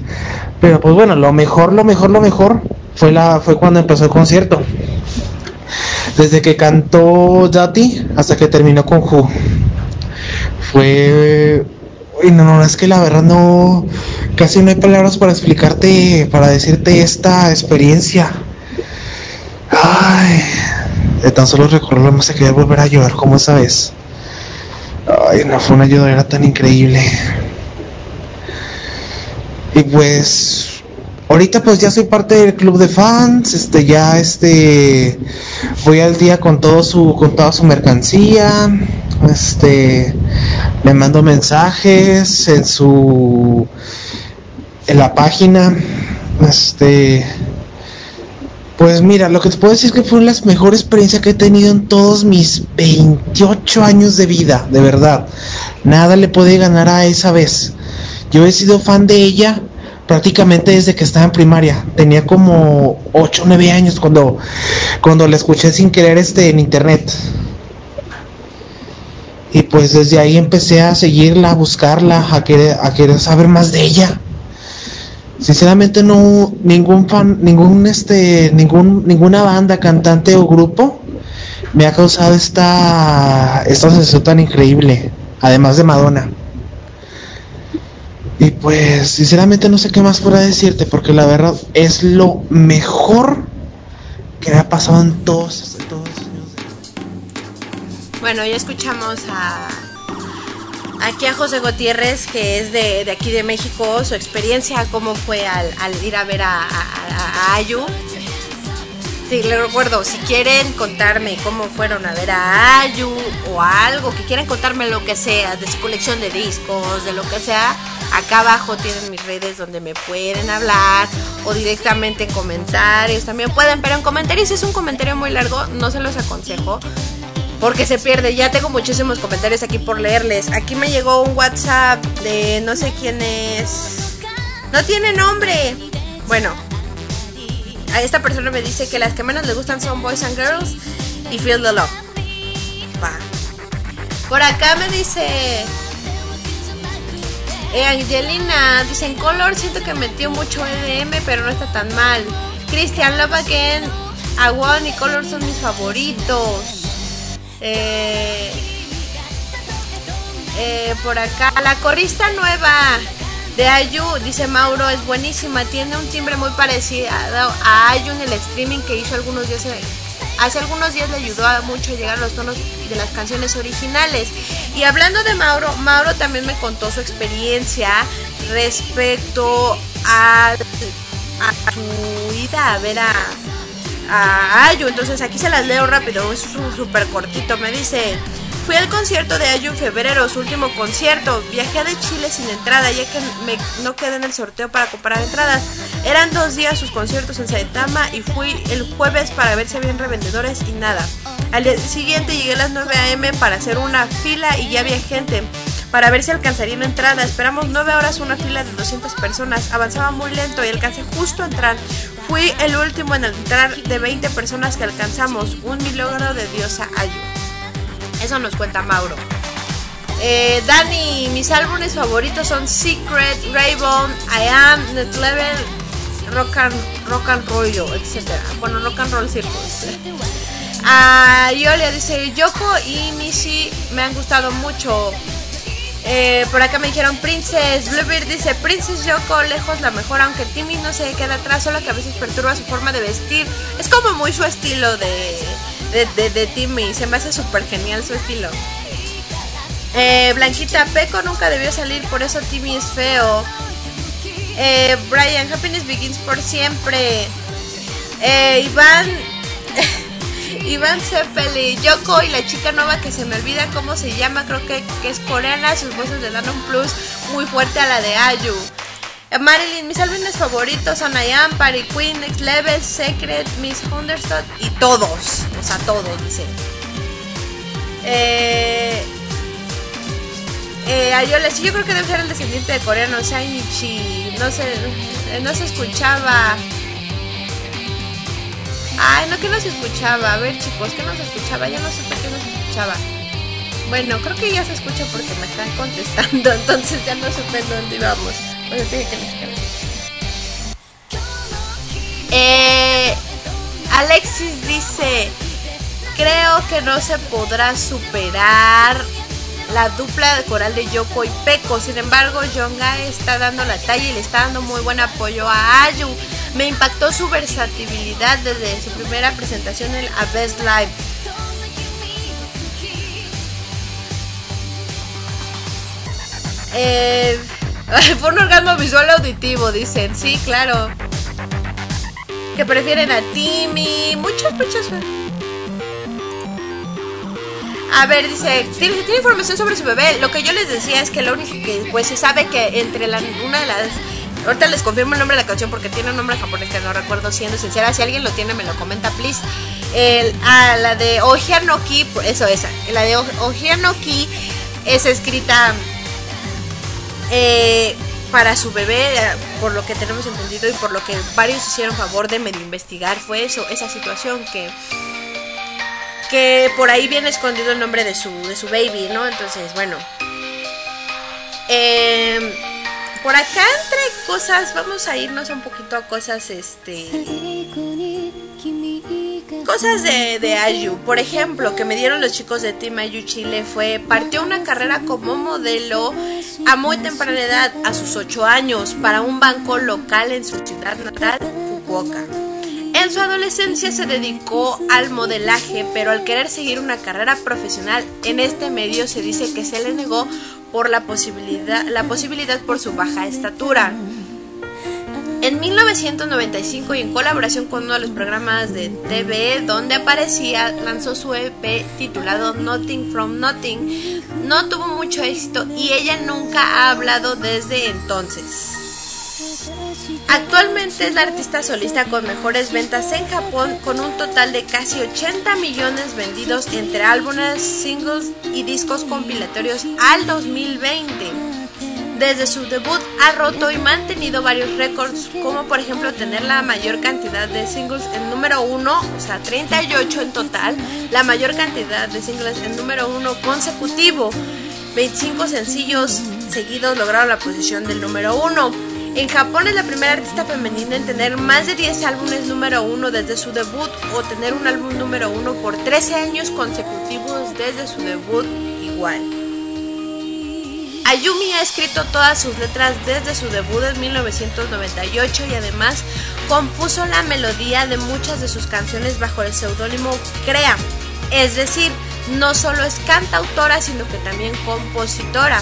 Pero pues bueno, lo mejor, lo mejor, lo mejor fue la, fue cuando empezó el concierto. Desde que cantó Dati hasta que terminó con Who. Fue y no, no, es que la verdad no, casi no hay palabras para explicarte, para decirte esta experiencia. Ay, de tan solo recordarlo me hace querer volver a llorar como esa vez. Ay, no fue una lloradera tan increíble. Y pues ahorita pues ya soy parte del club de fans, este ya este voy al día con todo su con toda su mercancía. Este me mando mensajes en su en la página. Este pues mira, lo que te puedo decir es que fue la mejor experiencia que he tenido en todos mis 28 años de vida, de verdad. Nada le puede ganar a esa vez. Yo he sido fan de ella prácticamente desde que estaba en primaria. Tenía como 8 o 9 años cuando, cuando la escuché sin querer este, en internet. Y pues desde ahí empecé a seguirla, a buscarla, a querer, a querer saber más de ella. Sinceramente no ningún fan ningún este ningún ninguna banda cantante o grupo me ha causado esta esta sensación tan increíble además de Madonna. Y pues sinceramente no sé qué más fuera decirte porque la verdad es lo mejor que me ha pasado en todos bueno ya escuchamos a aquí a José Gutiérrez, que es de, aquí de México, su experiencia, cómo fue al, ir a ver a, Ayu. Sí, le recuerdo, si quieren contarme cómo fueron a ver a Ayu o algo, que quieran contarme lo que sea, de su colección de discos, de lo que sea, acá abajo tienen mis redes donde me pueden hablar o directamente en comentarios también pueden, pero en comentarios es un comentario muy largo, no se los aconsejo porque se pierde. Ya tengo muchísimos comentarios aquí por leerles. Aquí me llegó un WhatsApp de no sé quién es. No tiene nombre. Bueno, a esta persona me dice que las que menos le gustan son Boys and Girls y Feel the Love. Va. Por acá me dice eh, Angelina, dicen Color, siento que metió mucho EDM, pero no está tan mal. Christian Love Again, Aguan y Color son mis favoritos. Eh, eh, por acá, la corista nueva de Ayu, dice Mauro, es buenísima. Tiene un timbre muy parecido a Ayu en el streaming que hizo algunos días. Hace algunos días le ayudó a mucho llegar a los tonos de las canciones originales. Y hablando de Mauro, Mauro también me contó su experiencia respecto a, a su ida a ver a, a Ayu. Entonces aquí se las leo rápido, es súper cortito. Me dice, fui al concierto de Ayu en febrero, su último concierto. Viajé de Chile sin entrada, ya que me, no quedé en el sorteo para comprar entradas. Eran dos días sus conciertos en Saitama y fui el jueves para ver si habían revendedores y nada. Al día siguiente llegué a las 9 a.m. para hacer una fila y ya había gente para ver si alcanzaría una entrada. Esperamos 9 horas una fila de 200 personas. Avanzaba muy lento y alcancé justo a entrar. Fui el último en entrar de 20 personas que alcanzamos. Un milagro de diosa Ayu. Eso nos cuenta Mauro. Eh, Dani, mis álbumes favoritos son Secret, Raybone, I Am, Net Level, Rock and, rock and Roll, etc. Bueno, Rock and Roll Circus. <laughs> Ah, Yolia dice, Yoko y Mishi me han gustado mucho. Eh, por acá me dijeron Princess. Bluebeard dice Princess Yoko lejos la mejor, aunque Timmy no se queda atrás, solo que a veces perturba su forma de vestir. Es como muy su estilo de, de, de, Timmy. Se me hace súper genial su estilo. Eh, Blanquita Peco nunca debió salir, por eso Timmy es feo. Eh, Brian, Happiness Begins por siempre. Eh, Iván. <laughs> Iván Zeppeli, Yoko y la chica nueva que se me olvida cómo se llama, creo que, es coreana, sus voces le dan un plus muy fuerte a la de Ayu. Eh, Marilyn, mis álbumes favoritos son I Am, Party Queen, Next Level, Secret, Miss Understood y todos, o sea, todos, dice. Eh, eh, Ayola, yo creo que debe ser el descendiente de coreano, Shinichi, no sé, no se escuchaba. Ay, no, que no se escuchaba. A ver, chicos, que no se escuchaba. Ya no sé por qué no escuchaba. Bueno, creo que ya se escucha porque me están contestando. <laughs> Entonces ya no supe dónde íbamos. Bueno, tiene que Eh, Alexis dice: Creo que no se podrá superar la dupla de coral de Yoko y Peko. Sin embargo, Jonga está dando la talla y le está dando muy buen apoyo a Ayu. Me impactó su versatilidad desde su primera presentación en A Best Live. Eh, <laughs> fue un orgasmo visual auditivo, dicen. Sí, claro. Que prefieren a Timmy. Muchos, muchos. A ver, dice, ¿tiene, información sobre su bebé. Lo que yo les decía es que lo único que pues se sabe que entre una de las Ahorita les confirmo el nombre de la canción porque tiene un nombre japonés que no recuerdo siendo sincera. Si alguien lo tiene, me lo comenta, please. El, a la de Ohianoki, eso esa. La de Ohianoki es escrita eh, para su bebé, por lo que tenemos entendido y por lo que varios hicieron favor de medio investigar. Fue eso, esa situación que que por ahí viene escondido el nombre de su, de su baby, ¿no? Entonces, bueno. Eh, por acá entre cosas, vamos a irnos un poquito a cosas, este... Cosas de, de Ayu. Por ejemplo, que me dieron los chicos de Team Ayu Chile fue, partió una carrera como modelo a muy temprana edad, a sus 8 años, para un banco local en su ciudad natal, Fukuoka. En su adolescencia se dedicó al modelaje, pero al querer seguir una carrera profesional en este medio se dice que se le negó por la posibilidad, la posibilidad por su baja estatura. En 1995 y en colaboración con uno de los programas de TV donde aparecía, lanzó su EP titulado Nothing from Nothing. No tuvo mucho éxito y ella nunca ha hablado desde entonces. Actualmente es la artista solista con mejores ventas en Japón con un total de casi 80 millones vendidos entre álbumes, singles y discos compilatorios al 2020. Desde su debut ha roto y mantenido varios récords, como por ejemplo tener la mayor cantidad de singles en número 1, o sea 38 en total, la mayor cantidad de singles en número 1 consecutivo. 25 sencillos seguidos lograron la posición del número 1. En Japón es la primera artista femenina en tener más de 10 álbumes número uno desde su debut o tener un álbum número uno por 13 años consecutivos desde su debut igual. Ayumi ha escrito todas sus letras desde su debut en 1998 y además compuso la melodía de muchas de sus canciones bajo el seudónimo Crea. Es decir, no solo es cantautora, sino que también compositora.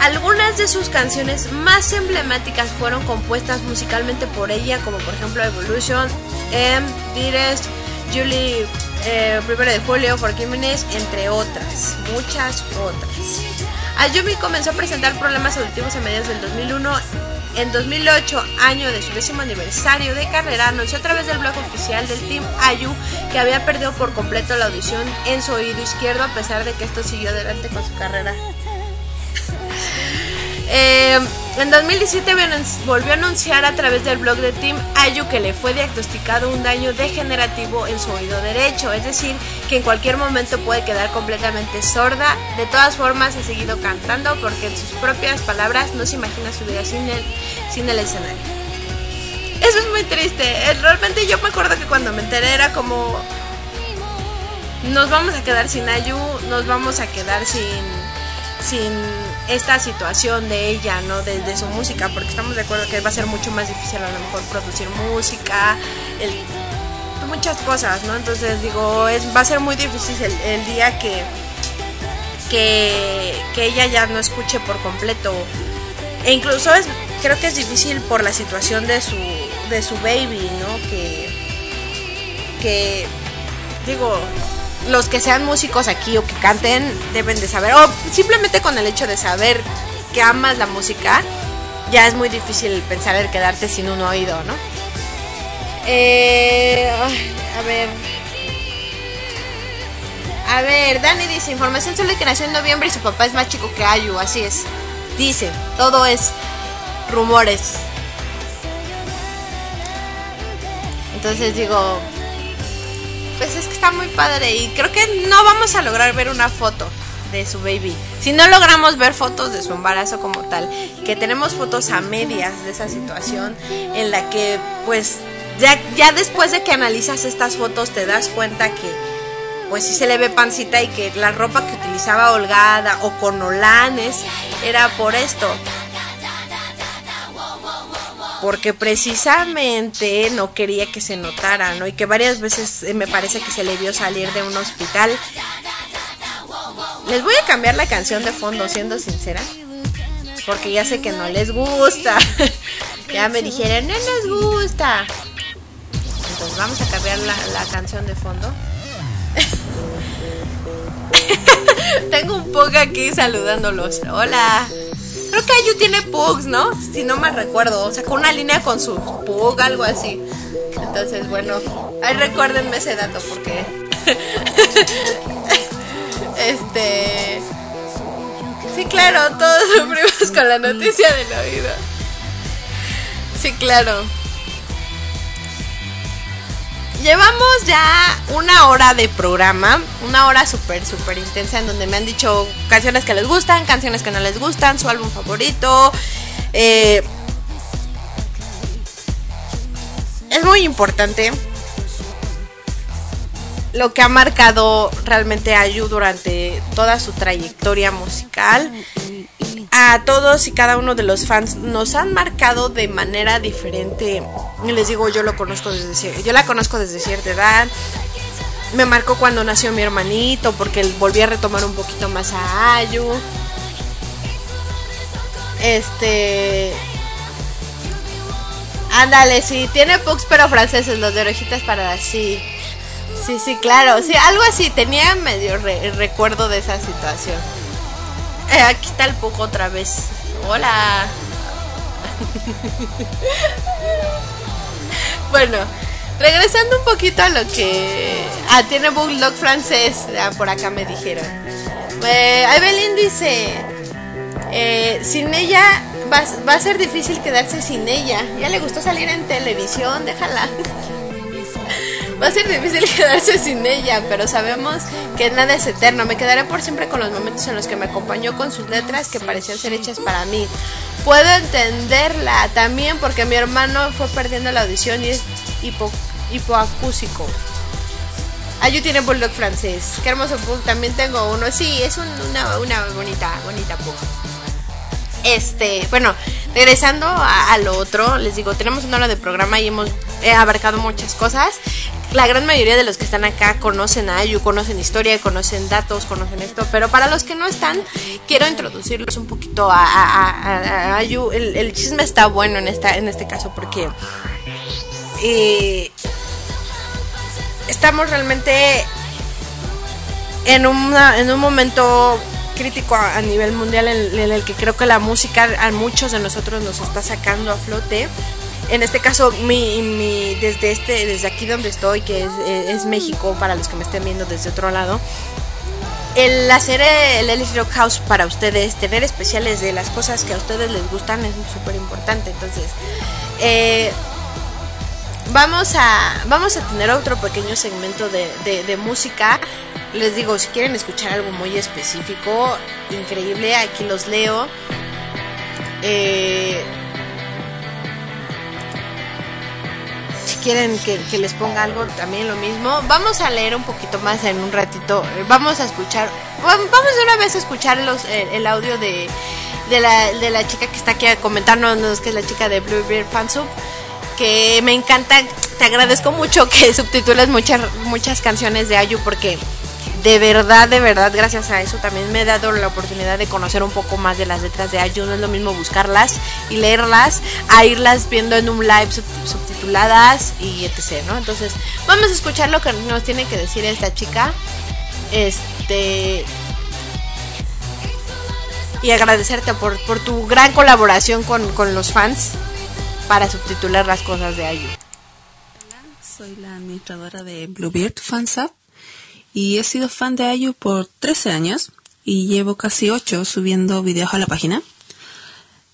Algunas de sus canciones más emblemáticas fueron compuestas musicalmente por ella, como por ejemplo Evolution, M, Dearest, Julie, eh, Primero de Julio, Forgiveness, entre otras, muchas otras. Ayumi comenzó a presentar problemas auditivos a mediados del 2001. En 2008, año de su décimo aniversario de carrera, anunció a través del blog oficial del Team Ayu que había perdido por completo la audición en su oído izquierdo, a pesar de que esto siguió adelante con su carrera eh, En 2017 volvió a anunciar a través del blog de Tim Ayu que le fue diagnosticado un daño degenerativo en su oído derecho, es decir, que en cualquier momento puede quedar completamente sorda. De todas formas, ha seguido cantando porque en sus propias palabras no se imagina su vida sin el, sin el escenario. Eso es muy triste. Eh, realmente yo me acuerdo que cuando me enteré era como... Nos vamos a quedar sin Ayu, nos vamos a quedar sin... sin esta situación de ella, ¿no? De, su música, porque estamos de acuerdo que va a ser mucho más difícil a lo mejor producir música, muchas cosas, ¿no? Entonces digo, es, va a ser muy difícil el, día que, que, que, ella ya no escuche por completo. E incluso es, creo que es difícil por la situación de su, de su baby, ¿no? Que, que digo, los que sean músicos aquí o que canten deben de saber, o simplemente con el hecho de saber que amas la música, ya es muy difícil pensar en quedarte sin un oído, ¿no? Eh, a ver. A ver, Dani dice, información sobre que nació en noviembre y su papá es más chico que Ayu, así es. Dice, todo es rumores. Entonces digo, pues es que está muy padre y creo que no vamos a lograr ver una foto de su baby. Si no logramos ver fotos de su embarazo como tal, que tenemos fotos a medias de esa situación en la que pues ya, ya después de que analizas estas fotos te das cuenta que pues sí se le ve pancita y que la ropa que utilizaba holgada o con olanes era por esto porque precisamente no quería que se notara, ¿no? Y que varias veces eh, me parece que se le vio salir de un hospital. Les voy a cambiar la canción de fondo, siendo sincera, porque ya sé que no les gusta. <laughs> ya me dijeron, no nos gusta. Entonces vamos a cambiar la, la canción de fondo. <laughs> Tengo un poco aquí saludándolos. Hola. Creo que Ayu tiene pugs, ¿no? Si no me recuerdo. O sea, con una línea con su pug, algo así. Entonces, bueno, ahí recuérdenme ese dato porque. <laughs> este. Sí, claro, todos <laughs> sufrimos con la noticia del oído. Sí, claro. Llevamos ya una hora de programa, una hora súper, súper intensa en donde me han dicho canciones que les gustan, canciones que no les gustan, su álbum favorito. Eh, es muy importante lo que ha marcado realmente a Yu durante toda su trayectoria musical a todos y cada uno de los fans nos han marcado de manera diferente. Les digo, yo lo conozco desde yo la conozco desde cierta edad. Me marcó cuando nació mi hermanito porque volví a retomar un poquito más a Ayu. Este Ándale, sí, tiene pugs pero franceses, los de orejitas para sí. Sí, sí, claro, sí, algo así, tenía medio recuerdo de esa situación. Eh, aquí está el poco otra vez. Hola. <laughs> bueno, regresando un poquito a lo que... Ah, tiene Bulldog francés. Ah, por acá me dijeron. Eh, Evelyn dice... Eh, sin ella va, va, a ser difícil quedarse sin ella. Ya le gustó salir en televisión, déjala. <laughs> Va a ser difícil <laughs> quedarse sin ella, pero sabemos que nada es eterno. Me quedaré por siempre con los momentos en los que me acompañó con sus letras que parecían ser hechas para mí. Puedo entenderla también porque mi hermano fue perdiendo la audición y es hipo, hipoacúsico. Ayu tiene bulldog francés. Qué hermoso pug. También tengo uno. Sí, es una, una bonita, bonita pug. Este, bueno, regresando a, lo otro, les digo, tenemos una hora de programa y hemos abarcado muchas cosas. La gran mayoría de los que están acá conocen a Ayu, conocen historia, conocen datos, conocen esto, pero para los que no están, quiero introducirlos un poquito a, Ayu. El, chisme está bueno en, esta, en este caso porque eh, estamos realmente en, en un momento crítico a, nivel mundial en, el que creo que la música a muchos de nosotros nos está sacando a flote. En este caso, mi, mi, desde, este, desde aquí donde estoy, que es, México, para los que me estén viendo desde otro lado, el hacer el Ellis Rock House para ustedes, tener especiales de las cosas que a ustedes les gustan es súper importante. Entonces, eh, vamos, a, vamos a tener otro pequeño segmento de, de, música. Les digo, si quieren escuchar algo muy específico, increíble, aquí los leo. Eh, si quieren que, les ponga algo también lo mismo. Vamos a leer un poquito más en un ratito. Vamos a escuchar, vamos de una vez a escuchar los, el, audio de, de, la, de la chica que está aquí comentándonos, que es la chica de Bluebeard Fansub. Que me encanta, te agradezco mucho que subtitules muchas, muchas canciones de Ayu porque de verdad, de verdad, gracias a eso también me he dado la oportunidad de conocer un poco más de las letras de Ayu. No es lo mismo buscarlas y leerlas a irlas viendo en un live subtituladas y etc. ¿no? Entonces, vamos a escuchar lo que nos tiene que decir esta chica. Este. Y agradecerte por, tu gran colaboración con, los fans para subtitular las cosas de Ayu. Hola, soy la administradora de Bluebeard Fansap y he sido fan de Ayu por 13 años y llevo casi 8 subiendo videos a la página.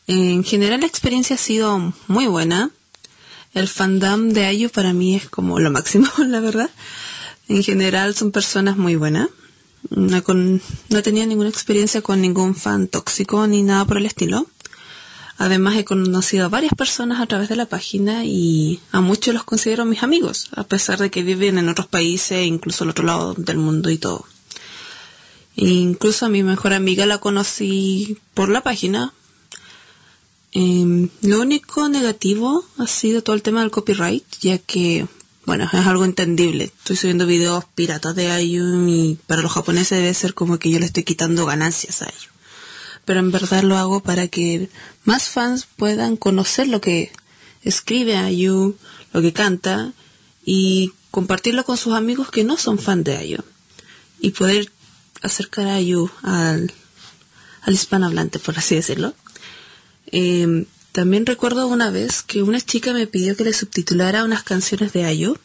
En general la experiencia ha sido muy buena. El fandom de Ayu para mí es como lo máximo, <laughs> la verdad. En general son personas muy buenas. No, no tenía ninguna experiencia con ningún fan tóxico ni nada por el estilo. Además he conocido a varias personas a través de la página y a muchos los considero mis amigos, a pesar de que viven en otros países, incluso al otro lado del mundo y todo. Incluso a mi mejor amiga la conocí por la página. Em, lo único negativo ha sido todo el tema del copyright, ya que, bueno, es algo entendible. Estoy subiendo videos piratas de Ayun y para los japoneses debe ser como que yo le estoy quitando ganancias a ellos pero en verdad lo hago para que más fans puedan conocer lo que escribe Ayu, lo que canta y compartirlo con sus amigos que no son fans de Ayu y poder acercar a Ayu al, al hispanohablante, por así decirlo. Em, también recuerdo una vez que una chica me pidió que le subtitulara unas canciones de Ayu,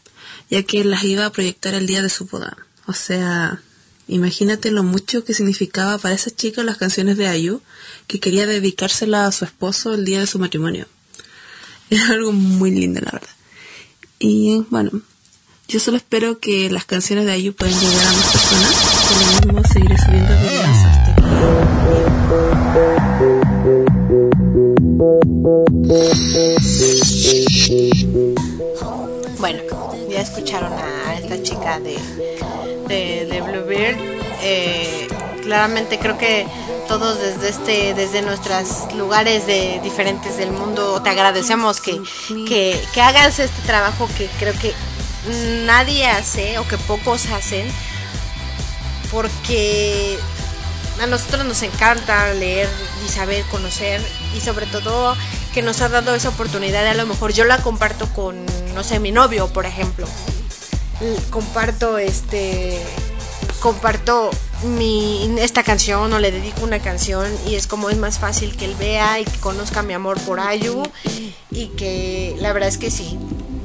ya que las iba a proyectar el día de su boda. O sea, Imagínate lo mucho que significaba para esa chica las canciones de Ayu, que quería dedicársela a su esposo el día de su matrimonio. Era algo muy lindo, la verdad. Y bueno, yo solo espero que las canciones de Ayu puedan llegar a más personas. Por lo mismo seguiré subiendo videos Bueno, ya escucharon a esta chica de de, Bluebeard. Eh, claramente creo que todos desde este desde nuestros lugares de diferentes del mundo te agradecemos que, que, hagas este trabajo que creo que nadie hace o que pocos hacen porque a nosotros nos encanta leer y saber conocer y sobre todo que nos ha dado esa oportunidad a lo mejor yo la comparto con no sé mi novio por ejemplo. Comparto este comparto mi esta canción o le dedico una canción y es como es más fácil que él vea y que conozca mi amor por Ayu y que la verdad es que sí.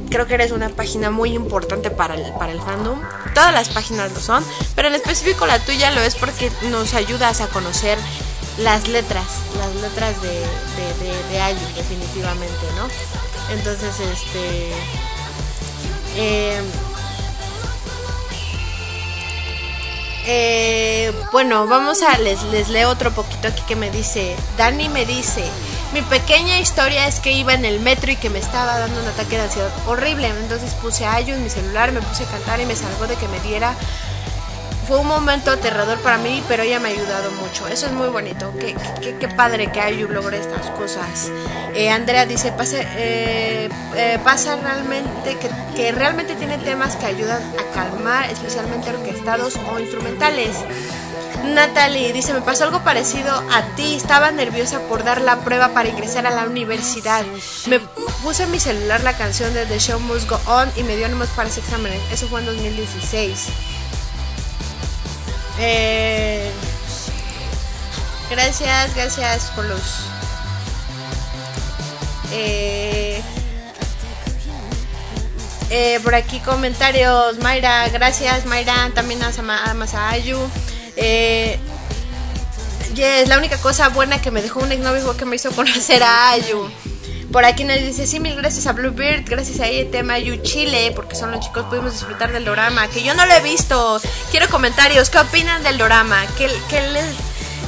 Creo que eres una página muy importante para el, para el fandom. Todas las páginas lo son pero en específico la tuya lo es porque nos ayudas a conocer las letras las letras de, de, de, Ayu definitivamente no entonces este eh, Eh, bueno, vamos a les, les leo otro poquito aquí que me dice, Dani me dice, mi pequeña historia es que iba en el metro y que me estaba dando un ataque de ansiedad horrible, entonces puse a Ayu en mi celular, me puse a cantar y me salvó de que me diera fue un momento aterrador para mí, pero ella me ha ayudado mucho. Eso es muy bonito. Qué, qué, qué padre que Ayu logre estas cosas. Eh, Andrea dice, pase, eh, eh, pasa realmente, que, que, realmente tiene temas que ayudan a calmar, especialmente orquestados o instrumentales. Natalie dice, me pasó algo parecido a ti, estaba nerviosa por dar la prueba para ingresar a la universidad. Me puse en mi celular la canción de The Show Must Go On y me dio ánimos para ese examen. Eso fue en 2016. Eh, gracias, gracias por los... Eh, eh, por aquí comentarios, Mayra, gracias Mayra, también a, a Masayu. Eh, yes, la única cosa buena que me dejó un exnovio fue que me hizo conocer a Ayu. Por aquí nos dice, sí, mil gracias a Bluebird, gracias a tema Ayu Chile, porque son los chicos, pudimos disfrutar del dorama, que yo no lo he visto. Quiero comentarios, ¿qué opinan del dorama? ¿Qué, les,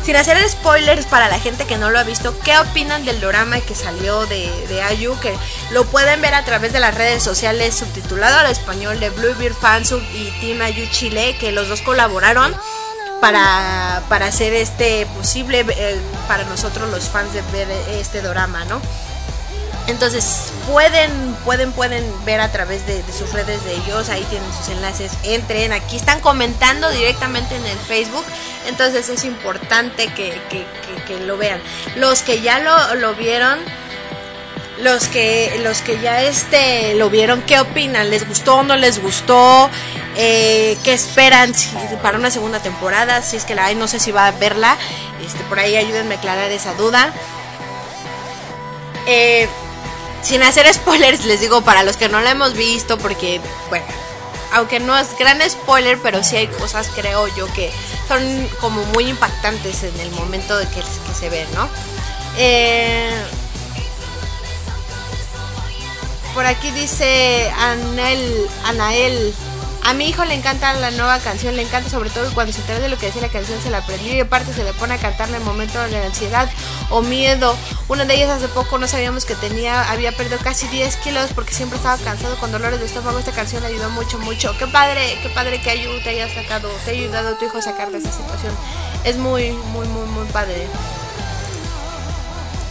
sin hacer spoilers para la gente que no lo ha visto, ¿qué opinan del drama que salió de, Ayu? Que lo pueden ver a través de las redes sociales subtitulado al español de Bluebeard Fansub y Team Ayu Chile, que los dos colaboraron para, para hacer este posible eh, para nosotros los fans de ver este drama, ¿no? Entonces pueden, pueden, pueden ver a través de, sus redes de ellos, ahí tienen sus enlaces, entren, aquí están comentando directamente en el Facebook, entonces es importante que, lo vean. Los que ya lo, lo, vieron, los que, los que ya este, lo vieron, ¿qué opinan? ¿Les gustó o no les gustó? Eh, ¿Qué esperan para una segunda temporada? Si es que la hay, no sé si va a verla, este, por ahí ayúdenme a aclarar esa duda. Eh, sin hacer spoilers, les digo para los que no la hemos visto, porque, bueno, aunque no es gran spoiler, pero sí hay cosas, creo yo, que son como muy impactantes en el momento de que, se ven, ¿no? Eh, por aquí dice Anel, Anael a mi hijo le encanta la nueva canción, le encanta sobre todo cuando se entera de lo que decía la canción se la aprendió y aparte se le pone a cantar en el momento de ansiedad o miedo. Una de ellas hace poco no sabíamos que tenía, había perdido casi 10 kilos porque siempre estaba cansado con dolores de estómago. Esta canción le ayudó mucho, mucho. Qué padre, qué padre que ayude, te haya sacado, te ha ayudado a tu hijo a sacar de esa situación. Es muy, muy, muy, muy padre.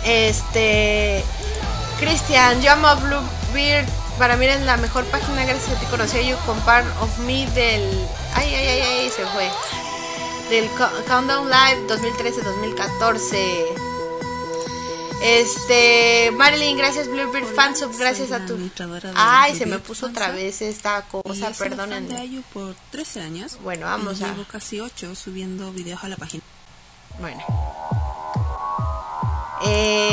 Este... Cristian, yo amo Bluebeard para mí es la mejor página gracias a ti conocí a You con Part of Me del... Ay, ay, ay, ay, se fue. Del Countdown Live 2013-2014. Este, Marilyn, gracias Bluebird Fansub, gracias a tu. Ay, se me puso otra vez esta cosa, perdónenme. por 13 años. Bueno, vamos a. Casi 8 subiendo videos a la página. Bueno. Eh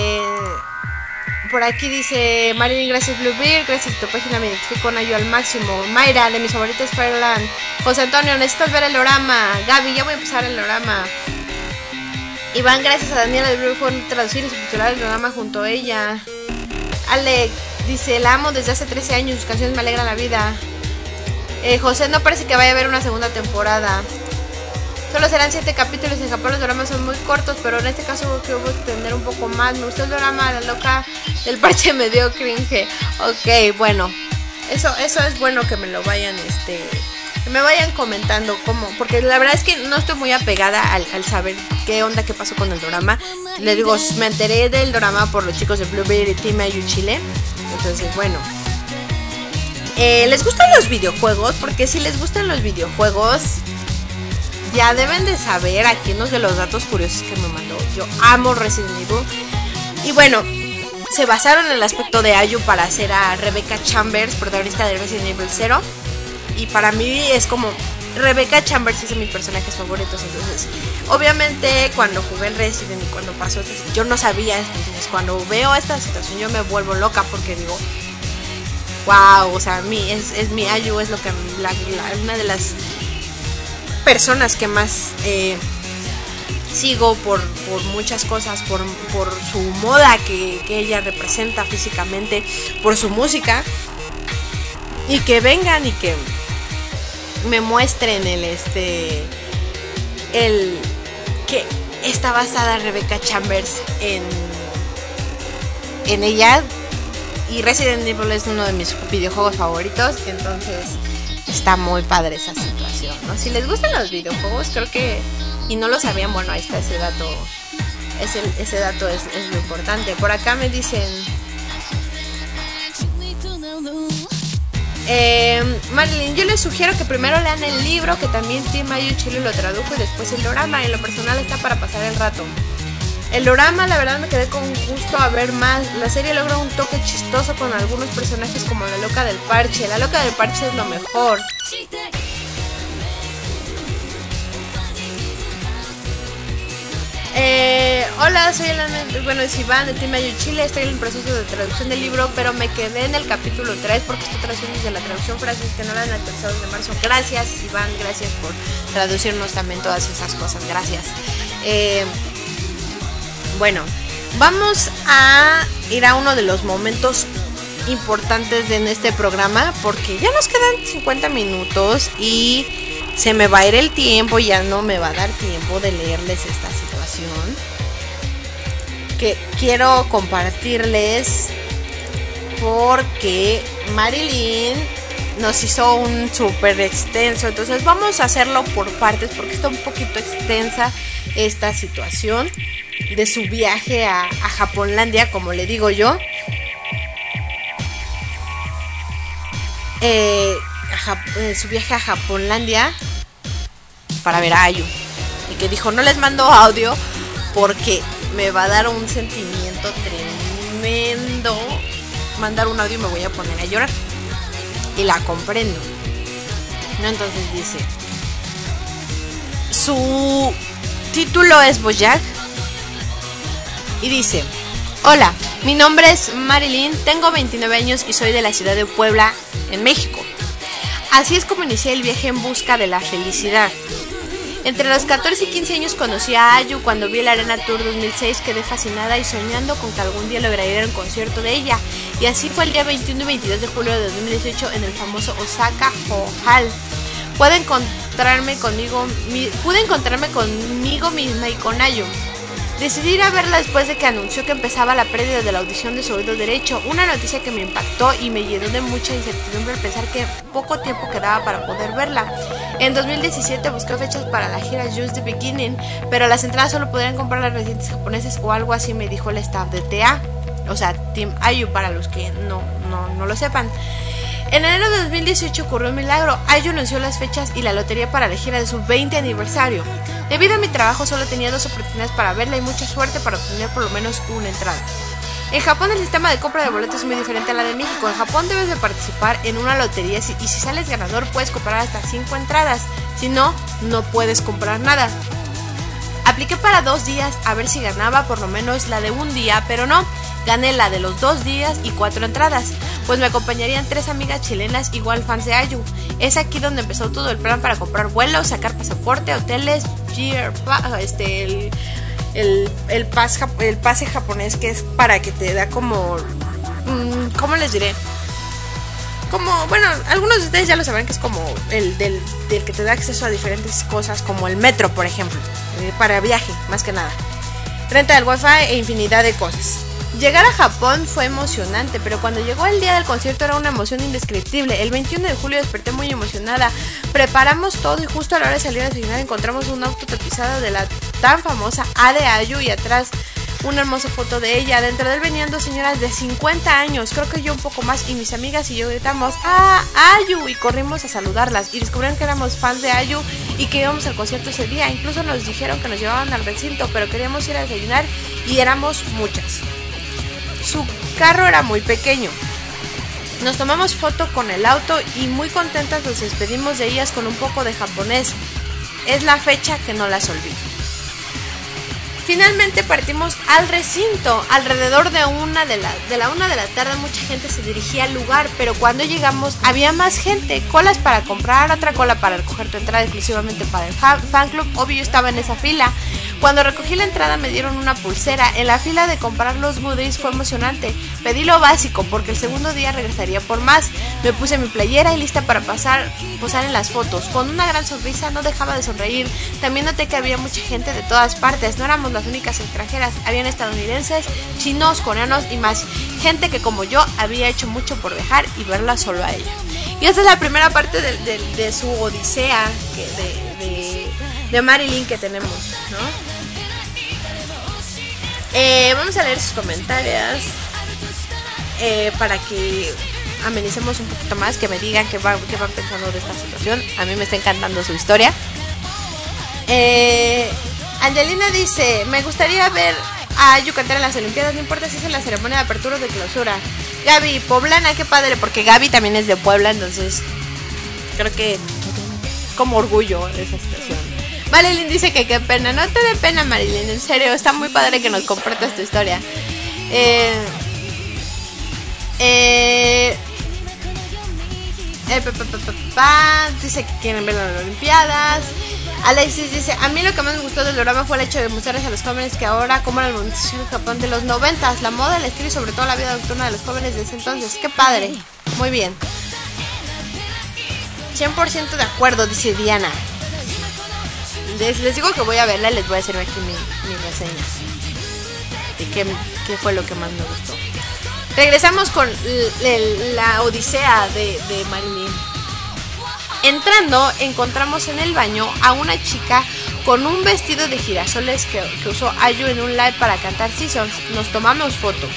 por aquí dice Marilyn, gracias Bluebeard, gracias a tu página, me identifico con Ayo al máximo. Mayra, de mis favoritos Fireland. José Antonio, necesitas ver el orama. Gaby, ya voy a empezar el orama. Iván, gracias a Daniela de Blue por traducir y subtitular el programa junto a ella. Alec dice, la amo desde hace 13 años, sus canciones me alegran la vida. Eh, José, no parece que vaya a haber una segunda temporada. Solo serán 7 capítulos. En Japón los dramas son muy cortos, pero en este caso quiero extender un poco más. Me gustó el drama, la loca del parche <laughs> me dio cringe. Ok, bueno. Eso, eso es bueno que me lo vayan, este. Que me vayan comentando cómo. Porque la verdad es que no estoy muy apegada al, saber qué onda, qué pasó con el drama. Les digo, me enteré del drama por los chicos de Blueberry Team Ayu Chile. Entonces, bueno. Eh, ¿Les gustan los videojuegos? Porque si les gustan los videojuegos, ya deben de saber aquí unos de los datos curiosos que me mandó. Yo amo Resident Evil. Y bueno, se basaron en el aspecto de Ayu para hacer a Rebecca Chambers, protagonista de Resident Evil 0. Y para mí es como Rebecca Chambers es de mis personajes favoritos. Entonces, obviamente, cuando jugué el Resident y cuando pasó, yo no sabía. Entonces, cuando veo esta situación, yo me vuelvo loca porque digo, wow, o sea, mí es, es mi Ayu, es lo que la, una de las personas que más eh, sigo por, muchas cosas, por, su moda que, ella representa físicamente, por su música. Y que vengan y que me muestren el este el que está basada Rebecca Chambers en en ella y Resident Evil es uno de mis videojuegos favoritos entonces está muy padre esa situación, ¿no? Si les gustan los videojuegos, creo que, y no lo sabían, bueno, ahí está ese dato, ese, ese dato es, es lo importante. Por acá me dicen... Eh, Marilyn, yo les sugiero que primero lean el libro, que también Tim Mayo Chile lo tradujo y después el drama. En lo personal está para pasar el rato. El drama, la verdad, me quedé con gusto a ver más. La serie logra un toque chistoso con algunos personajes como la loca del parche. La loca del parche es lo mejor. Eh, hola, soy el bueno, es Iván de Timayo Chile. Estoy en el proceso de traducción del libro, pero me quedé en el capítulo 3 porque estoy traduciendo desde la traducción frases que no la han actualizado de marzo. Gracias, Iván, gracias por traducirnos también todas esas cosas. Gracias. Eh, bueno, vamos a ir a uno de los momentos importantes en este programa porque ya nos quedan 50 minutos y se me va a ir el tiempo, ya no me va a dar tiempo de leerles esta situación. Que quiero compartirles porque Marilyn nos hizo un súper extenso. Entonces vamos a hacerlo por partes porque está un poquito extensa esta situación de su viaje a, a Japonlandia, como le digo yo. Eh, eh, su viaje a Japonlandia para ver a Ayu. Y que dijo, no les mando audio porque me va a dar un sentimiento tremendo. Mandar un audio y me voy a poner a llorar. Y la comprendo. ¿No? Entonces dice, su título es Boyac. Y dice, hola, mi nombre es Marilyn, tengo 29 años y soy de la ciudad de Puebla, en México. Así es como inicié el viaje en busca de la felicidad. Entre los 14 y 15 años conocí a Ayu cuando vi el Arena Tour 2006, quedé fascinada y soñando con que algún día lograría un concierto de ella. Y así fue el día 21 y 22 de julio de 2018 en el famoso Osaka Hall. Pude encontrarme conmigo, pude encontrarme conmigo misma y con Ayu. Decidí ir a verla después de que anunció que empezaba la pérdida de la audición de su oído derecho, una noticia que me impactó y me llenó de mucha incertidumbre al pensar que poco tiempo quedaba para poder verla. En 2017 busqué fechas para la gira Just the Beginning, pero las entradas solo podrían comprar las residentes japoneses o algo así me dijo el staff de TA, o sea, Team Ayu para los que no, no, no lo sepan. En enero de 2018 ocurrió un milagro. Ayu anunció las fechas y la lotería para la gira de su 20 aniversario. Debido a mi trabajo solo tenía dos oportunidades para verla y mucha suerte para obtener por lo menos una entrada. En Japón el sistema de compra de boletos es muy diferente a la de México. En Japón debes de participar en una lotería y si sales ganador puedes comprar hasta 5 entradas. Si no, no puedes comprar nada. Apliqué para dos días a ver si ganaba por lo menos la de un día, pero no. Gané la de los dos días y cuatro entradas, pues me acompañarían tres amigas chilenas igual fans de Ayu. Es aquí donde empezó todo el plan para comprar vuelos, sacar pasaporte, hoteles, este, el, el, el, el pase japonés que es para que te da como... Mm, ¿Cómo les diré? como, bueno, algunos de ustedes ya lo sabrán que es como el del, del, que te da acceso a diferentes cosas, como el metro, por ejemplo, eh, para viaje, más que nada. Renta del wifi e infinidad de cosas. Llegar a Japón fue emocionante, pero cuando llegó el día del concierto era una emoción indescriptible. El 21 de julio desperté muy emocionada. Preparamos todo y justo a la hora de salir a desayunar encontramos un auto tapizado de la tan famosa A de Ayu y atrás una hermosa foto de ella. Dentro de él venían dos señoras de 50 años, creo que yo un poco más, y mis amigas y yo gritamos ¡Ah, Ayu! Y corrimos a saludarlas y descubrieron que éramos fans de Ayu y que íbamos al concierto ese día. Incluso nos dijeron que nos llevaban al recinto, pero queríamos ir a desayunar y éramos muchas. Su carro era muy pequeño. Nos tomamos foto con el auto y muy contentas nos despedimos de ellas con un poco de japonés. Es la fecha que no las olvido. Finalmente partimos al recinto. Alrededor de una de la, de la una de la tarde mucha gente se dirigía al lugar, pero cuando llegamos había más gente, colas para comprar, otra cola para recoger tu entrada exclusivamente para el fan club. Obvio estaba en esa fila. Cuando recogí la entrada me dieron una pulsera. En la fila de comprar los goodies fue emocionante. Pedí lo básico porque el segundo día regresaría por más. Me puse mi playera y lista para pasar, posar en las fotos. Con una gran sonrisa no dejaba de sonreír. También noté que había mucha gente de todas partes. No éramos las únicas extranjeras. Habían estadounidenses, chinos, coreanos y más. Gente que como yo había hecho mucho por dejar y verla solo a ella. Y esta es la primera parte de, su odisea de, de Marilyn que tenemos, ¿no? Eh, vamos a leer sus comentarios eh, para que amenicemos un poquito más, que me digan qué, van pensando de esta situación. A mí me está encantando su historia. Eh, Angelina dice, me gustaría ver a Yucatán en las Olimpiadas, no importa si es en la ceremonia de apertura o de clausura. Gaby, poblana, qué padre, porque Gaby también es de Puebla, entonces creo que como orgullo esa situación. Marilyn dice que qué pena. No te dé pena, Marilyn. En serio, está muy padre que nos compartas tu historia. Eh, eh, eh, dice que quieren ver las Olimpiadas. Alexis dice, a mí lo que más me gustó del programa fue el hecho de mostrarles a los jóvenes que ahora como el municipio de Japón de los noventas, la moda, el estilo y sobre todo la vida nocturna de los jóvenes de entonces. ¡Qué padre! Muy bien. 100% de acuerdo, dice Diana. Les, digo que voy a verla y les voy a hacer aquí mi, mi reseña. De qué, fue lo que más me gustó. Regresamos con la odisea de, de Marilyn. Entrando, encontramos en el baño a una chica con un vestido de girasoles que, usó Ayu en un live para cantar Seasons. Nos tomamos foto.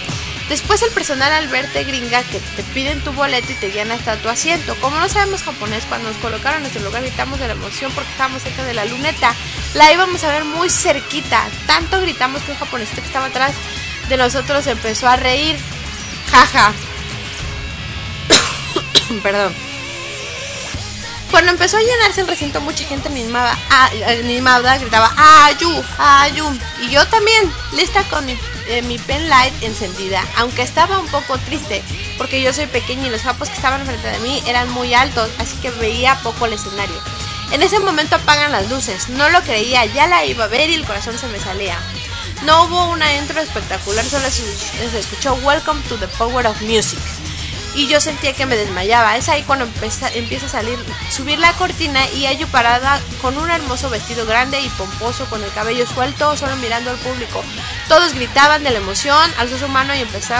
Después el personal al verte gringa que te piden tu boleto y te guían hasta tu asiento. Como no sabemos japonés, cuando nos colocaron en nuestro lugar gritamos de la emoción porque estábamos cerca de la luneta. La íbamos a ver muy cerquita. Tanto gritamos que un japonés que estaba atrás de nosotros empezó a reír. Jaja. <coughs> Perdón. Cuando empezó a llenarse el recinto, mucha gente animada, animada gritaba ¡Ayu! ¡Ayu! Y yo también, lista con mi, eh, mi pen light encendida, aunque estaba un poco triste, porque yo soy pequeña y los japos que estaban frente de mí eran muy altos, así que veía poco el escenario. En ese momento apagan las luces, no lo creía, ya la iba a ver y el corazón se me salía. No hubo una intro espectacular, solo se, escuchó Welcome to the Power of Music. Y yo sentía que me desmayaba. Es ahí cuando empieza, empieza a salir, subir la cortina y Ayu parada con un hermoso vestido grande y pomposo, con el cabello suelto, solo mirando al público. Todos gritaban de la emoción, alzó su mano y empezó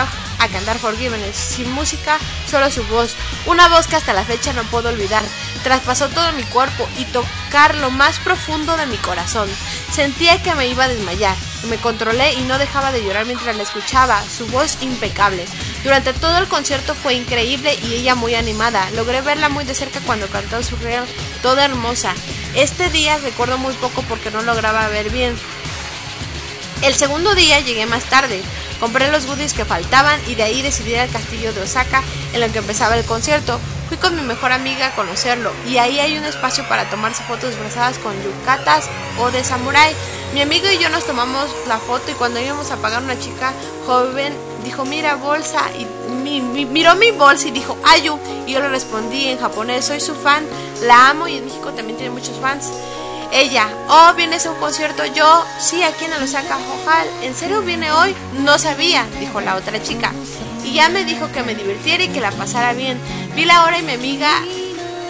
cantar Forgiven, sin música, solo su voz. Una voz que hasta la fecha no puedo olvidar. Traspasó todo mi cuerpo y tocar lo más profundo de mi corazón. Sentía que me iba a desmayar. Me controlé y no dejaba de llorar mientras la escuchaba, su voz impecable. Durante todo el concierto fue increíble y ella muy animada. Logré verla muy de cerca cuando cantó su real, toda hermosa. Este día recuerdo muy poco porque no lograba ver bien. El segundo día llegué más tarde. Compré los goodies que faltaban y de ahí decidí ir al castillo de Osaka en lo que empezaba el concierto. Fui con mi mejor amiga a conocerlo y ahí hay un espacio para tomarse fotos disfrazadas con yucatas o de samurái. Mi amigo y yo nos tomamos la foto y cuando íbamos a pagar una chica joven dijo mira bolsa y miró mi bolsa y dijo Ayu y yo le respondí en japonés soy su fan, la amo y en México también tiene muchos fans. Ella, oh, ¿vienes a un concierto? Yo, sí, aquí en Osaka, Ojal. ¿En serio viene hoy? No sabía, dijo la otra chica. Y ya me dijo que me divirtiera y que la pasara bien. Vi la hora y mi amiga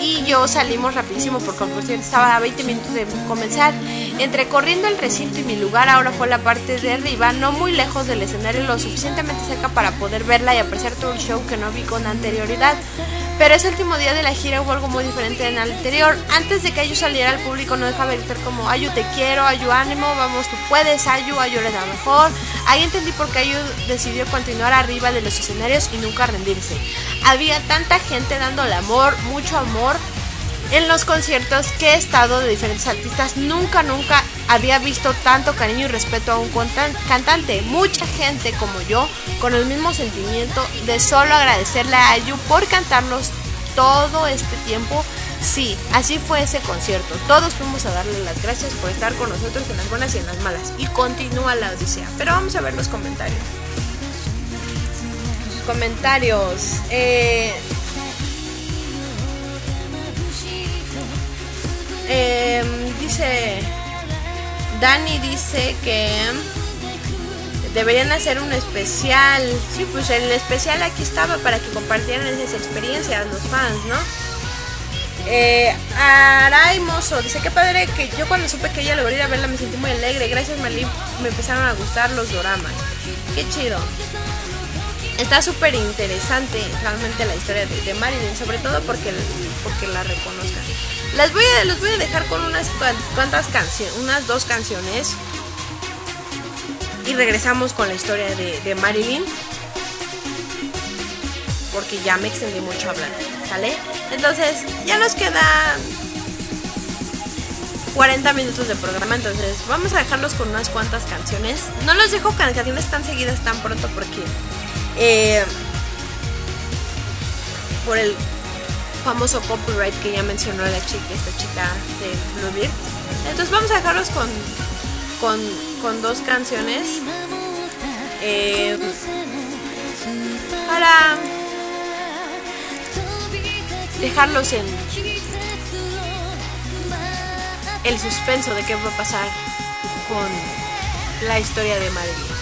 y yo salimos rapidísimo porque el concierto estaba a 20 minutos de comenzar. Entre corriendo el recinto y mi lugar ahora fue la parte de arriba, no muy lejos del escenario, lo suficientemente cerca para poder verla y apreciar todo el show que no vi con anterioridad. Pero ese último día de la gira hubo algo muy diferente en el anterior. Antes de que Ayu saliera al público no dejaba de gritar como Ayu te quiero, Ayu ánimo, vamos tú puedes, Ayu, Ayu eres la mejor. Ahí entendí por qué Ayu decidió continuar arriba de los escenarios y nunca rendirse. Había tanta gente dando el amor, mucho amor en los conciertos que he estado de diferentes artistas, nunca, nunca había visto tanto cariño y respeto a un cantante. Mucha gente como yo, con el mismo sentimiento de solo agradecerle a Ayu por cantarnos todo este tiempo. Sí, así fue ese concierto. Todos fuimos a darle las gracias por estar con nosotros en las buenas y en las malas. Y continúa la odisea. Pero vamos a ver los comentarios. Comentarios. Eh, Em, dice, Dani dice que deberían hacer un especial. Sí, pues el especial aquí estaba para que compartieran esas experiencias los fans, ¿no? Eh, Aray Mozo dice que padre que yo cuando supe que ella logró ir a verla me sentí muy alegre. Gracias Malí me empezaron a gustar los doramas. Qué chido. Está súper interesante realmente la historia de, de, Marilyn, sobre todo porque, porque la reconozcan. Las voy a, los voy a dejar con unas cuantas canciones, unas dos canciones. Y regresamos con la historia de, Marilyn. Porque ya me extendí mucho hablando, ¿sale? Entonces, ya nos quedan 40 minutos de programa, entonces vamos a dejarlos con unas cuantas canciones. No los dejo canciones tan seguidas tan pronto porque eh, por el famoso copyright que ya mencionó la chica, esta chica de Bluebeard. Entonces vamos a dejarlos con, con, con dos canciones. Eh, para dejarlos en el suspenso de qué va a pasar con la historia de Madeline.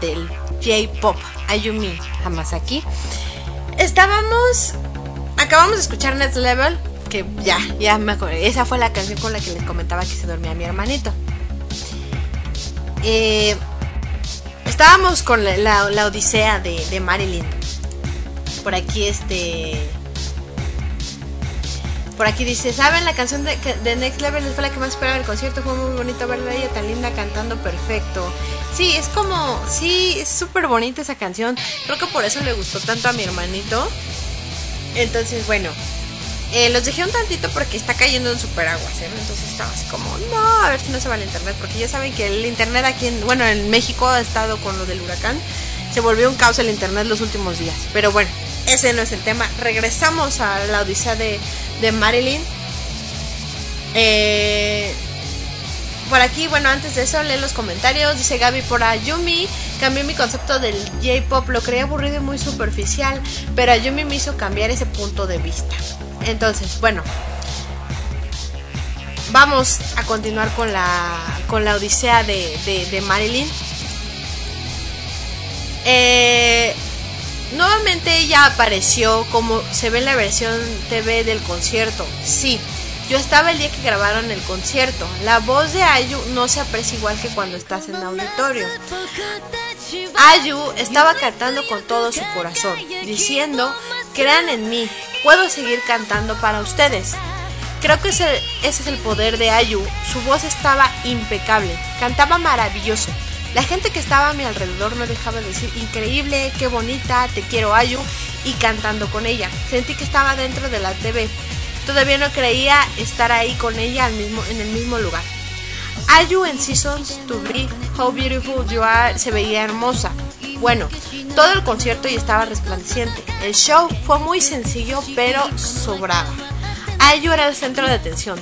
Del J-Pop, Ayumi Hamasaki. Estábamos, acabamos de escuchar Next Level, que ya, ya me acuerdo, esa fue la canción con la que les comentaba que se dormía mi hermanito. Eh, estábamos con la, odisea de, de, Marilyn. Por aquí este... Por aquí dice, ¿saben? La canción de, de Next Level fue la que más esperaba el concierto. Fue muy bonito verla ella tan linda cantando perfecto. Sí, es como, sí, es súper bonita esa canción. Creo que por eso le gustó tanto a mi hermanito. Entonces, bueno, eh, los dejé un tantito porque está cayendo en super aguas, ¿eh? Entonces estaba así como, no, a ver si no se va el internet. Porque ya saben que el internet aquí, en, bueno, en México ha estado con lo del huracán. Se volvió un caos el internet los últimos días. Pero bueno, ese no es el tema. Regresamos a la odisea de, de Marilyn. Eh, por aquí, bueno, antes de eso, lee los comentarios. Dice Gaby por Ayumi. Cambié mi concepto del J-pop. Lo creía aburrido y muy superficial. Pero Ayumi me hizo cambiar ese punto de vista. Entonces, bueno. Vamos a continuar con la, con la odisea de, de, Marilyn. Eh, nuevamente ella apareció como se ve en la versión TV del concierto. Sí, yo estaba el día que grabaron el concierto. La voz de Ayu no se aprecia igual que cuando estás en auditorio. Ayu estaba cantando con todo su corazón, diciendo, crean en mí, puedo seguir cantando para ustedes. Creo que ese, ese es el poder de Ayu. Su voz estaba impecable, cantaba maravilloso. La gente que estaba a mi alrededor no dejaba de decir increíble, qué bonita, te quiero Ayu y cantando con ella. Sentí que estaba dentro de la TV. Todavía no creía estar ahí con ella al mismo, en el mismo lugar. Ayu en Seasons to Be How Beautiful You Are se veía hermosa. Bueno, todo el concierto y estaba resplandeciente. El show fue muy sencillo pero sobraba. Ayu era el centro de atención.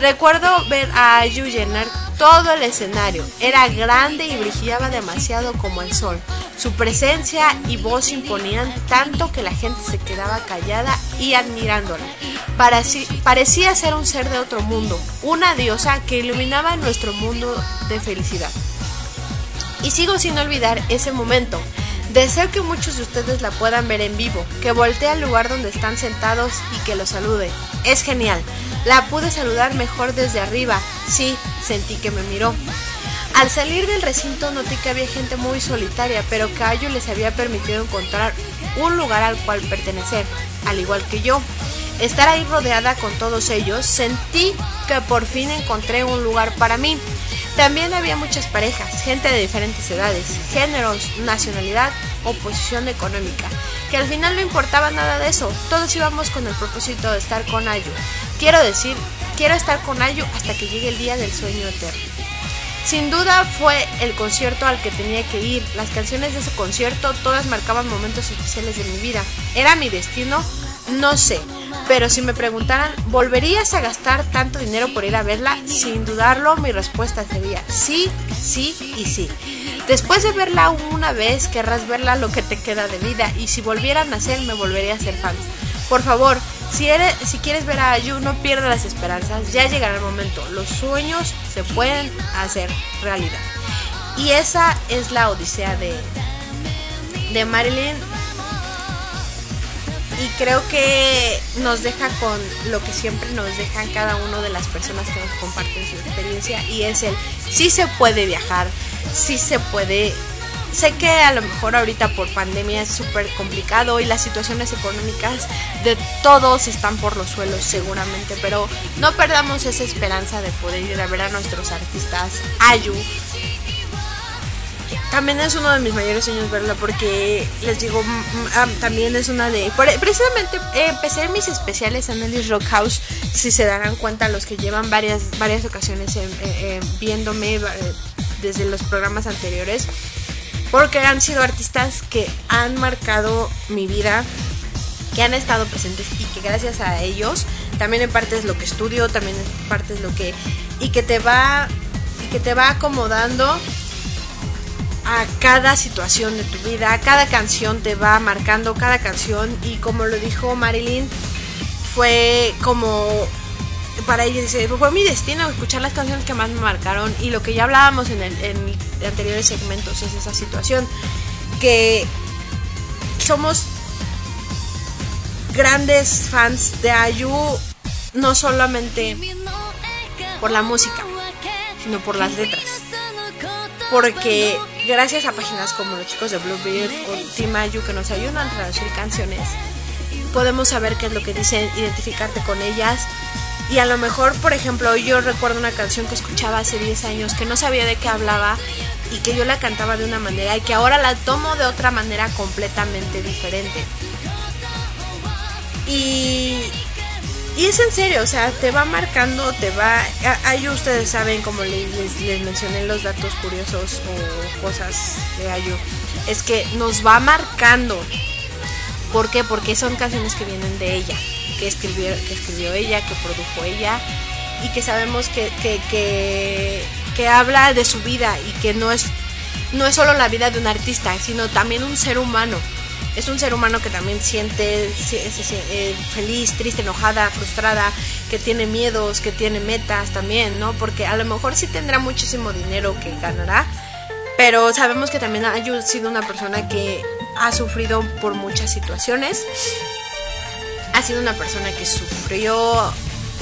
Recuerdo ver a Ayu llenar todo el escenario. Era grande y brillaba demasiado como el sol. Su presencia y voz imponían tanto que la gente se quedaba callada y admirándola. Parecía ser un ser de otro mundo, una diosa que iluminaba nuestro mundo de felicidad. Y sigo sin olvidar ese momento. Deseo que muchos de ustedes la puedan ver en vivo, que voltee al lugar donde están sentados y que los salude. Es genial. La pude saludar mejor desde arriba. Sí, sentí que me miró. Al salir del recinto noté que había gente muy solitaria, pero que a les había permitido encontrar un lugar al cual pertenecer, al igual que yo. Estar ahí rodeada con todos ellos, sentí que por fin encontré un lugar para mí. También había muchas parejas, gente de diferentes edades, géneros, nacionalidad o posición económica, que al final no importaba nada de eso, todos íbamos con el propósito de estar con Ayu. Quiero decir, quiero estar con Ayu hasta que llegue el día del sueño eterno. Sin duda fue el concierto al que tenía que ir. Las canciones de ese concierto todas marcaban momentos especiales de mi vida. ¿Era mi destino? No sé. Pero si me preguntaran, ¿volverías a gastar tanto dinero por ir a verla? Sin dudarlo, mi respuesta sería sí, sí y sí. Después de verla una vez, querrás verla lo que te queda de vida. Y si volviera a nacer, me volvería a ser fan. Por favor, si quieres ver a Ayu, no pierdas las esperanzas. Ya llegará el momento. Los sueños se pueden hacer realidad. Y esa es la odisea de, de Marilyn y creo que nos deja con lo que siempre nos dejan cada uno de las personas que nos comparten su experiencia y es el sí se puede viajar, sí se puede sé que a lo mejor ahorita por pandemia es súper complicado y las situaciones económicas de todos están por los suelos seguramente, pero no perdamos esa esperanza de poder ir a ver a nuestros artistas Ayu, también es uno de mis mayores sueños verla porque les digo, ah, también es una de... Precisamente empecé mis especiales en Ellis Rock House, si se darán cuenta los que llevan varias, varias ocasiones viéndome eh, desde los programas anteriores, porque han sido artistas que han marcado mi vida, que han estado presentes y que gracias a ellos, también en parte es lo que estudio, también en parte es lo que... y que te va, que te va acomodando a cada situación de tu vida, cada canción te va marcando cada canción y como lo dijo Marilyn, fue como para ella fue mi destino escuchar las canciones que más me marcaron y lo que ya hablábamos en, el, en anteriores segmentos es esa situación que somos grandes fans de Ayu no solamente por la música, sino por las letras. Porque gracias a páginas como los chicos de Bluebeard o Team Ayu que nos ayudan a traducir canciones, podemos saber qué es lo que dicen, identificarte con ellas. Y a lo mejor, por ejemplo, yo recuerdo una canción que escuchaba hace 10 años que no sabía de qué hablaba y que yo la cantaba de una manera y que ahora la tomo de otra manera completamente diferente. Y, y es en serio, o sea, te va marcando, te va... Ahí ustedes saben, como les, les, mencioné los datos curiosos o cosas de Ayu, es que nos va marcando. ¿Por qué? Porque son canciones que vienen de ella, que escribió, que escribió ella, que produjo ella, y que sabemos que, que, que, que habla de su vida y que no es, no es solo la vida de un artista, sino también un ser humano es un ser humano que también siente eh, feliz, triste, enojada, frustrada, que tiene miedos, que tiene metas también, ¿no? Porque a lo mejor sí tendrá muchísimo dinero que ganará, pero sabemos que también ha sido una persona que ha sufrido por muchas situaciones, ha sido una persona que sufrió,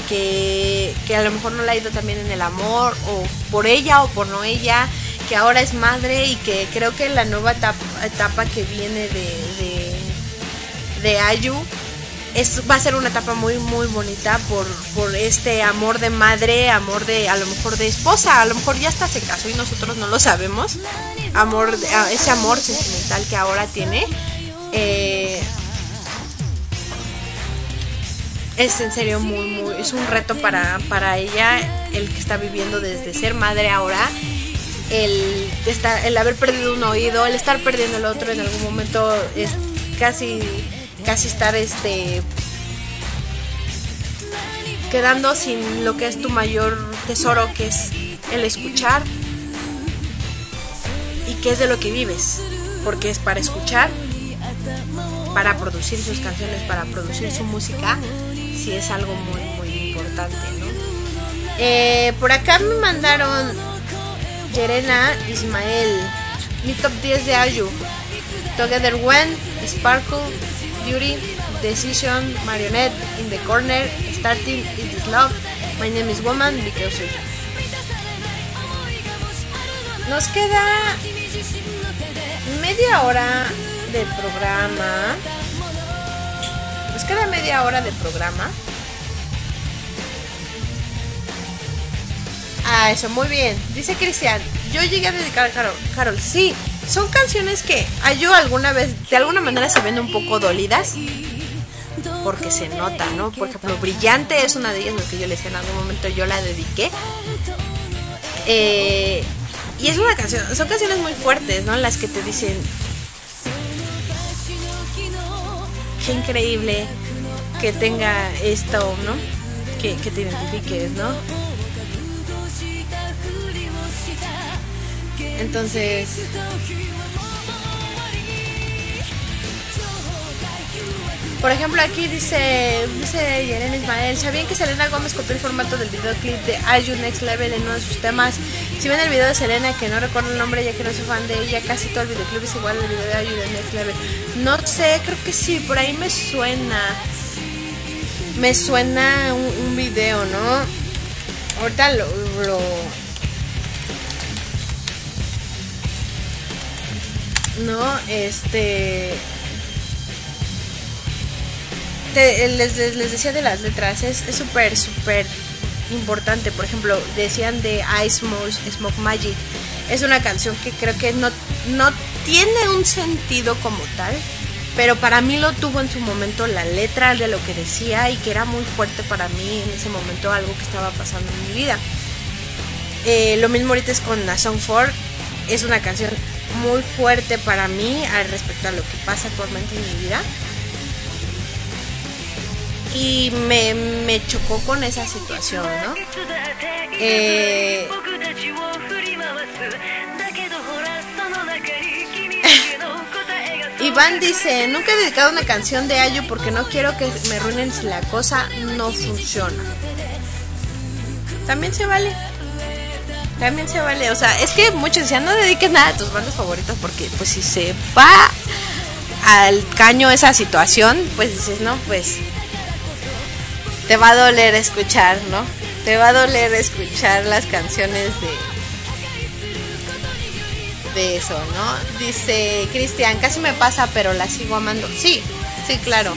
que, que a lo mejor no le ha ido también en el amor, o por ella o por no ella, que ahora es madre y que creo que la nueva etapa, que viene de, de, Ayu es, va a ser una etapa muy muy bonita por, por este amor de madre, amor de a lo mejor de esposa, a lo mejor ya está se casó y nosotros no lo sabemos, amor ese amor sentimental que ahora tiene. Eh, es en serio muy, muy, es un reto para, para ella el que está viviendo desde ser madre ahora el, estar, el haber perdido un oído, el estar perdiendo el otro en algún momento es casi, casi estar este quedando sin lo que es tu mayor tesoro, que es el escuchar y que es de lo que vives, porque es para escuchar, para producir sus canciones, para producir su música, si es algo muy, muy importante, ¿no? Eh, por acá me mandaron Yerena Ismael. Mi top 10 de Ayu. Together When, Sparkle, Beauty, Decision, Marionette, In the Corner, Starting Is Love, My Name is Woman, Because Nos queda media hora de programa. Nos queda media hora de programa. Ah, eso, muy bien. Dice Cristian, yo llegué a dedicar a Carol. Carol, sí, son canciones que a yo alguna vez, de alguna manera se ven un poco dolidas. Porque se nota, ¿no? Por ejemplo, Brillante es una de ellas, lo que yo le decía en algún momento, yo la dediqué. Eh, y es una canción, son canciones muy fuertes, ¿no? Las que te dicen, qué increíble que tenga esto, ¿no? Que, que te identifiques, ¿no? Entonces, por ejemplo, aquí dice, dice Yeren Ismael, ¿sabían que Selena Gómez copió el formato del videoclip de Are You Next Level en uno de sus temas? Si ven el video de Selena, que no recuerdo el nombre ya que no soy fan de ella, casi todo el videoclip es igual al video de Are You Next Level. No sé, creo que sí, por ahí me suena. Me suena un, un video, ¿no? Ahorita lo, lo ¿no? Este... les, decía de las letras, es súper, súper importante. Por ejemplo, decían de Ice Smoke Magic. Es una canción que creo que no, no tiene un sentido como tal, pero para mí lo tuvo en su momento la letra de lo que decía y que era muy fuerte para mí en ese momento, algo que estaba pasando en mi vida. Eh, lo mismo ahorita es con A Song for, es una canción muy fuerte para mí al respecto a lo que pasa actualmente en mi vida. Y me, me chocó con esa situación, ¿no? Eh, Iván dice, nunca he dedicado una canción de Ayu porque no quiero que me arruinen si la cosa no funciona. También se vale. También se vale, o sea, es que muchos decían, no dediques nada a tus bandas favoritas porque pues si se va al caño esa situación, pues dices, no, pues te va a doler escuchar, ¿no? Te va a doler escuchar las canciones de de eso, ¿no? Dice Cristian, casi me pasa, pero la sigo amando. Sí, sí, claro.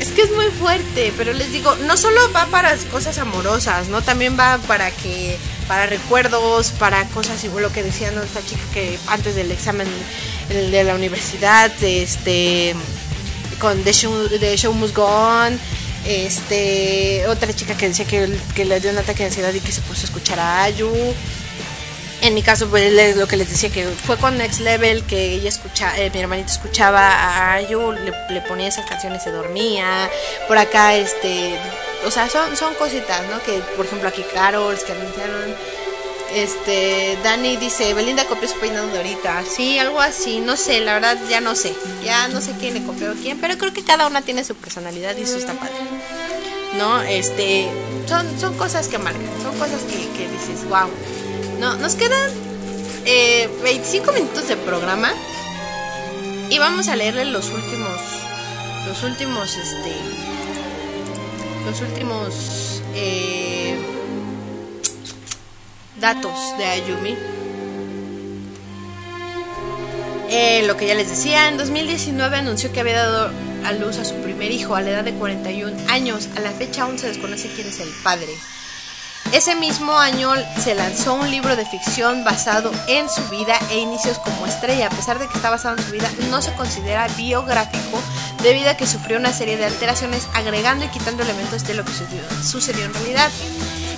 Es que es muy fuerte, pero les digo, no solo va para cosas amorosas, ¿no? También va para que, para recuerdos, para cosas, y lo que decía esta chica que antes del examen de la universidad, este, con The Show, The Show Must Go On, este, otra chica que decía que, que le dio un ataque de ansiedad y que se puso a escuchar a Ayu en mi caso, pues lo que les decía que fue con Next Level que ella escucha, eh, mi hermanito escuchaba a Ayu, le, ponía esas canciones, se dormía. Por acá, este, o sea, son, son cositas, ¿no? Que por ejemplo aquí Carols que anunciaron. Este, Dani dice, Belinda copió su peinado de ahorita. Sí, algo así, no sé, la verdad ya no sé. Ya no sé quién le copió a quién, pero creo que cada una tiene su personalidad y eso está padre. ¿No? Este, son, son cosas que marcan, son cosas que, que dices, wow no, nos quedan 25 eh, minutos de programa. Y vamos a leerle los últimos. Los últimos, este. Los últimos. Eh, datos de Ayumi. Eh, lo que ya les decía, en 2019 anunció que había dado a luz a su primer hijo a la edad de 41 años. A la fecha aún se desconoce quién es el padre. Ese mismo año se lanzó un libro de ficción basado en su vida e inicios como estrella. A pesar de que está basado en su vida, no se considera biográfico debido a que sufrió una serie de alteraciones agregando y quitando elementos de lo que sucedió, en realidad.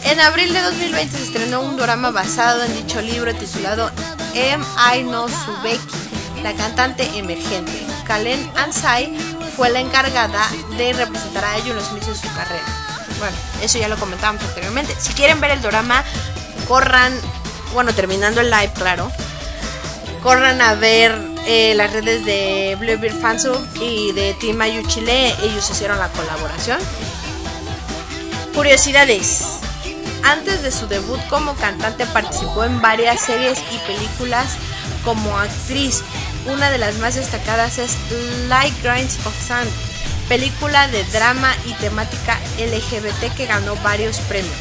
En abril de 2020 se estrenó un drama basado en dicho libro titulado M. I No Subeki, la cantante emergente. Kalen Ansai fue la encargada de representar a ello en los inicios de su carrera. Bueno, eso ya lo comentábamos anteriormente. Si quieren ver el drama, corran, bueno, terminando el live, claro, corran a ver eh, las redes de Bluebeard Fansub y de Team Ayu Chile. Ellos hicieron la colaboración. Curiosidades. Antes de su debut como cantante participó en varias series y películas como actriz. Una de las más destacadas es Light Grinds of Sand, película de drama y temática LGBT que ganó varios premios.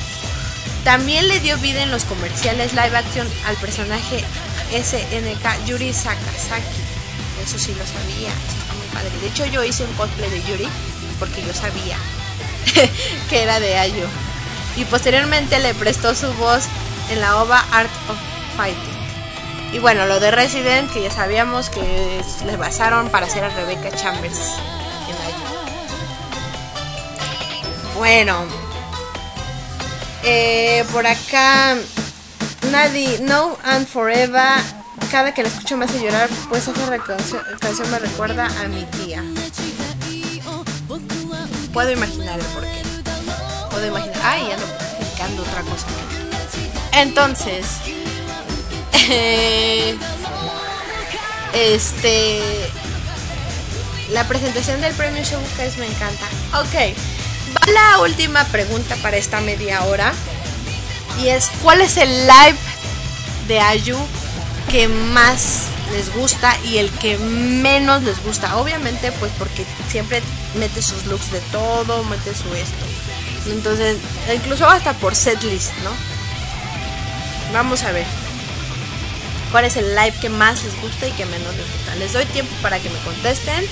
También le dio vida en los comerciales live action al personaje SNK Yuri Sakazaki. Eso sí lo sabía, está muy padre. De hecho yo hice un cosplay de Yuri porque yo sabía <laughs> que era de Ayo. Y posteriormente le prestó su voz en la OVA Art of Fighting. Y bueno, lo de Resident, que ya sabíamos que le basaron para hacer a Rebecca Chambers Bueno. Eh, por acá. Nadie, No and Forever. Cada que la escucho me hace llorar, pues esa canción, me recuerda a mi tía. Puedo imaginar el porqué. Puedo imaginar. Ay, ya no explicando otra cosa. Entonces. este. La presentación del premio Showcase me encanta. Ok la última pregunta para esta media hora. Y es, ¿cuál es el live de Ayu que más les gusta y el que menos les gusta? Obviamente, pues porque siempre mete sus looks de todo, mete su esto. Entonces, incluso hasta por setlist, ¿no? Vamos a ver. ¿Cuál es el live que más les gusta y que menos les gusta? Les doy tiempo para que me contesten,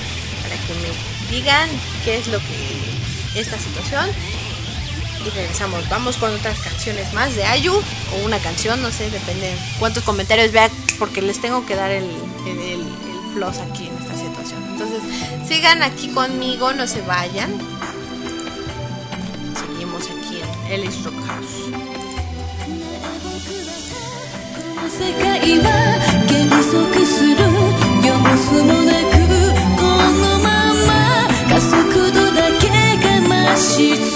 para que me digan qué es lo que esta situación. Y regresamos. Vamos con otras canciones más de Ayu. O una canción, no sé, depende cuántos comentarios vean. Porque les tengo que dar el, el, plus aquí en esta situación. Entonces, sigan aquí conmigo, no se vayan. Seguimos aquí en Ellis Rock House. し也。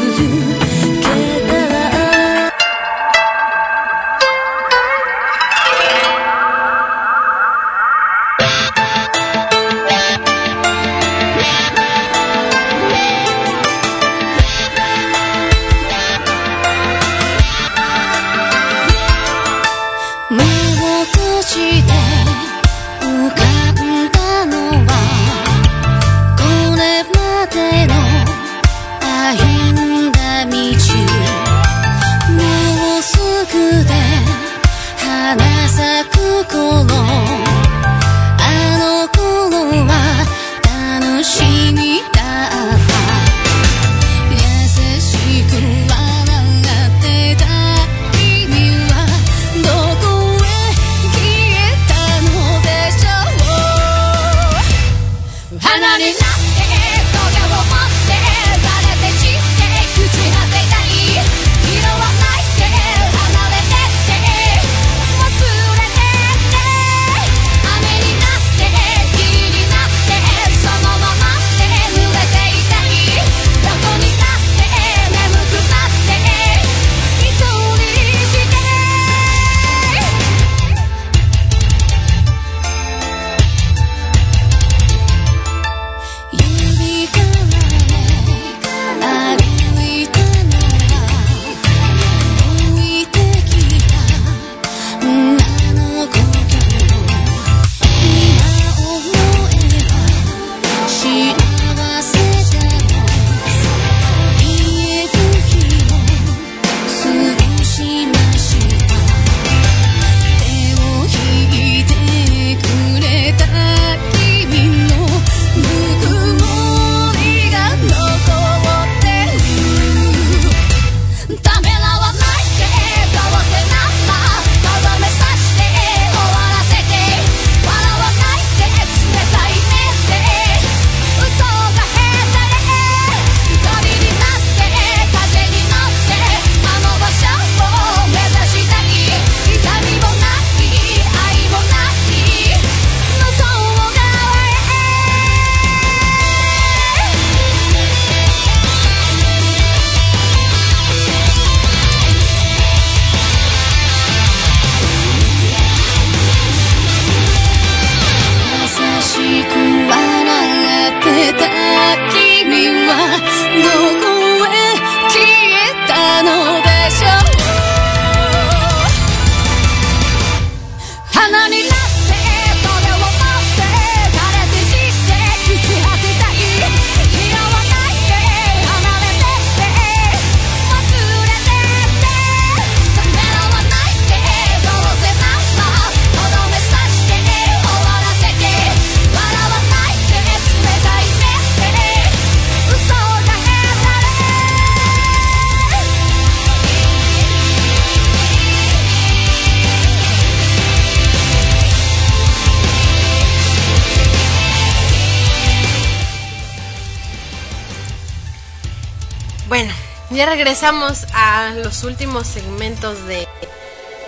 Regresamos a los últimos segmentos de,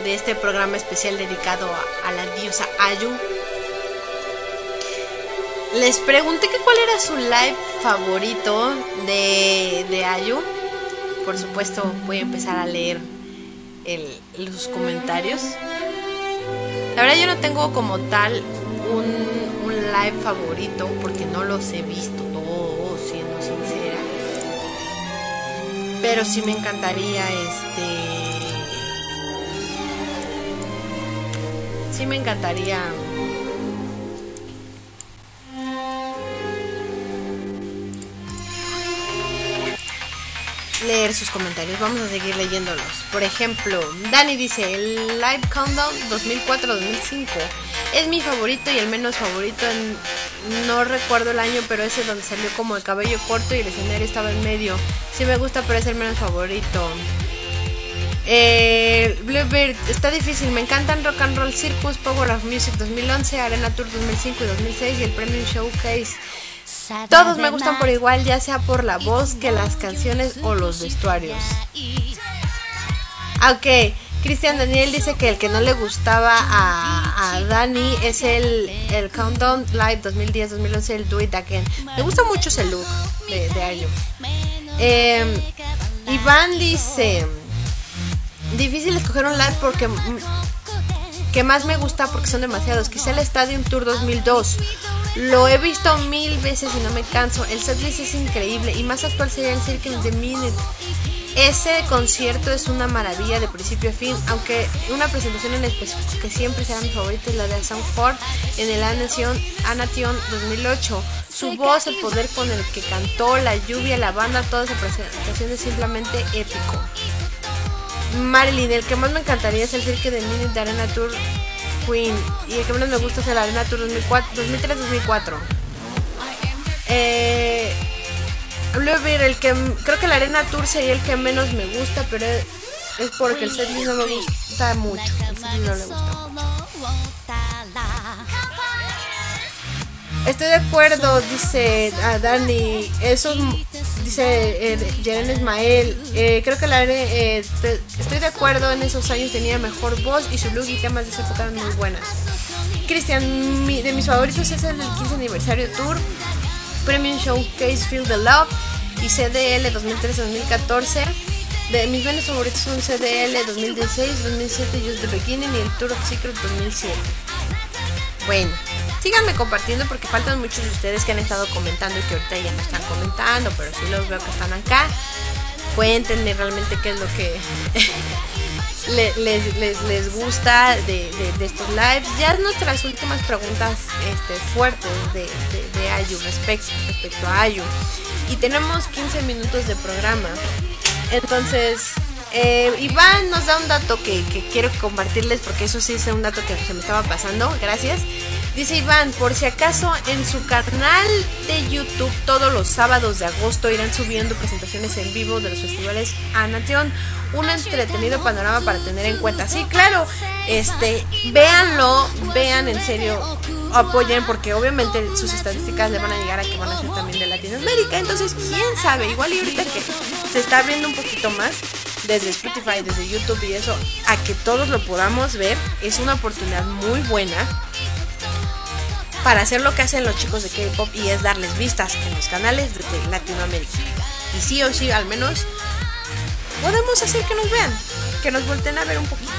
de este programa especial dedicado a, la diosa Ayu. Les pregunté que cuál era su live favorito de, de Ayu. Por supuesto, voy a empezar a leer el- los comentarios. La verdad yo no tengo como tal un live favorito porque no los he visto Pero sí me encantaría este. Sí me encantaría. Leer sus comentarios, vamos a seguir leyéndolos. Por ejemplo, Dani dice: El Live Countdown 2004-2005 es mi favorito y el menos favorito. en- no recuerdo el año, pero ese donde salió como el cabello corto y el escenario estaba en medio. Sí me gusta, pero es el menos favorito. Eh, Bluebird, está difícil. Me encantan Rock and Roll Circus, Power of Music 2011, Arena Tour 2005 y 2006 y el Premium Showcase. Todos me gustan por igual, ya sea por la voz que las canciones o los vestuarios. Ok, Cristian Daniel dice que el que no le gustaba a, Dani es el, el Countdown Live 2010-2011, el Do It Again. Me gusta mucho ese look de, de Ayo. Eh, Iván dice: Difícil escoger un live porque que más me gusta porque son demasiados. Quizá el Stadium Tour 2002. Lo he visto mil veces y no me canso. El setlist es increíble y más actual sería el Circle in the Minute. Ese concierto es una maravilla de principio a fin, aunque una presentación en específico que siempre será mi favorita es la de Sound Ford en el Anation, Anation 2008. Su voz, el poder con el que cantó, la lluvia, la banda, toda esa presentación es simplemente épico. Marilyn, el que más me encantaría es el cirque de Minute de Arena Tour Queen. Y el que menos me gusta es el Arena Tour 2003-2004. Eh, El que creo que el Arena Tour sería el que menos me gusta, pero es, es porque el setlist no me gusta mucho. No le gusta. Estoy de acuerdo, dice a Dani. Eso dice eh, Jeren Ismael. Eh, creo que la eh, te- estoy de acuerdo. En esos años tenía mejor voz y su look y temas de esa muy buenas. Cristian, mi- de mis favoritos es el del 15 aniversario tour, Premium Showcase Feel the Love y CDL 2013-2014. De mis bandas favoritos son CDL 2016, 2007 Just the Beginning y el Tour of Secret 2007. Bueno, síganme compartiendo porque faltan muchos de ustedes que han estado comentando y que ahorita ya no están comentando, pero sí los veo que están acá. Cuéntenme realmente qué es lo que les, les, les gusta de, de- estos lives. Ya nuestras últimas preguntas este, fuertes de, de, Ayu respecto, respecto a Ayu. Y tenemos 15 minutos de programa. Entonces, eh, Iván nos da un dato que, que quiero compartirles porque eso sí es un dato que se me estaba pasando. Gracias. Dice Iván, por si acaso en su canal de YouTube todos los sábados de agosto irán subiendo presentaciones en vivo de los festivales Anation. Un entretenido panorama para tener en cuenta. Sí, claro, este, véanlo, vean en serio, apoyen porque obviamente sus estadísticas le van a llegar a que van a ser también de Latinoamérica. Entonces, quién sabe, igual y ahorita que se está abriendo un poquito más desde Spotify, desde YouTube y eso, a que todos lo podamos ver, es una oportunidad muy buena para hacer lo que hacen los chicos de K-pop y es darles vistas en los canales de Latinoamérica. Y sí o sí, al menos podemos hacer que nos vean, que nos volteen a ver un poquito.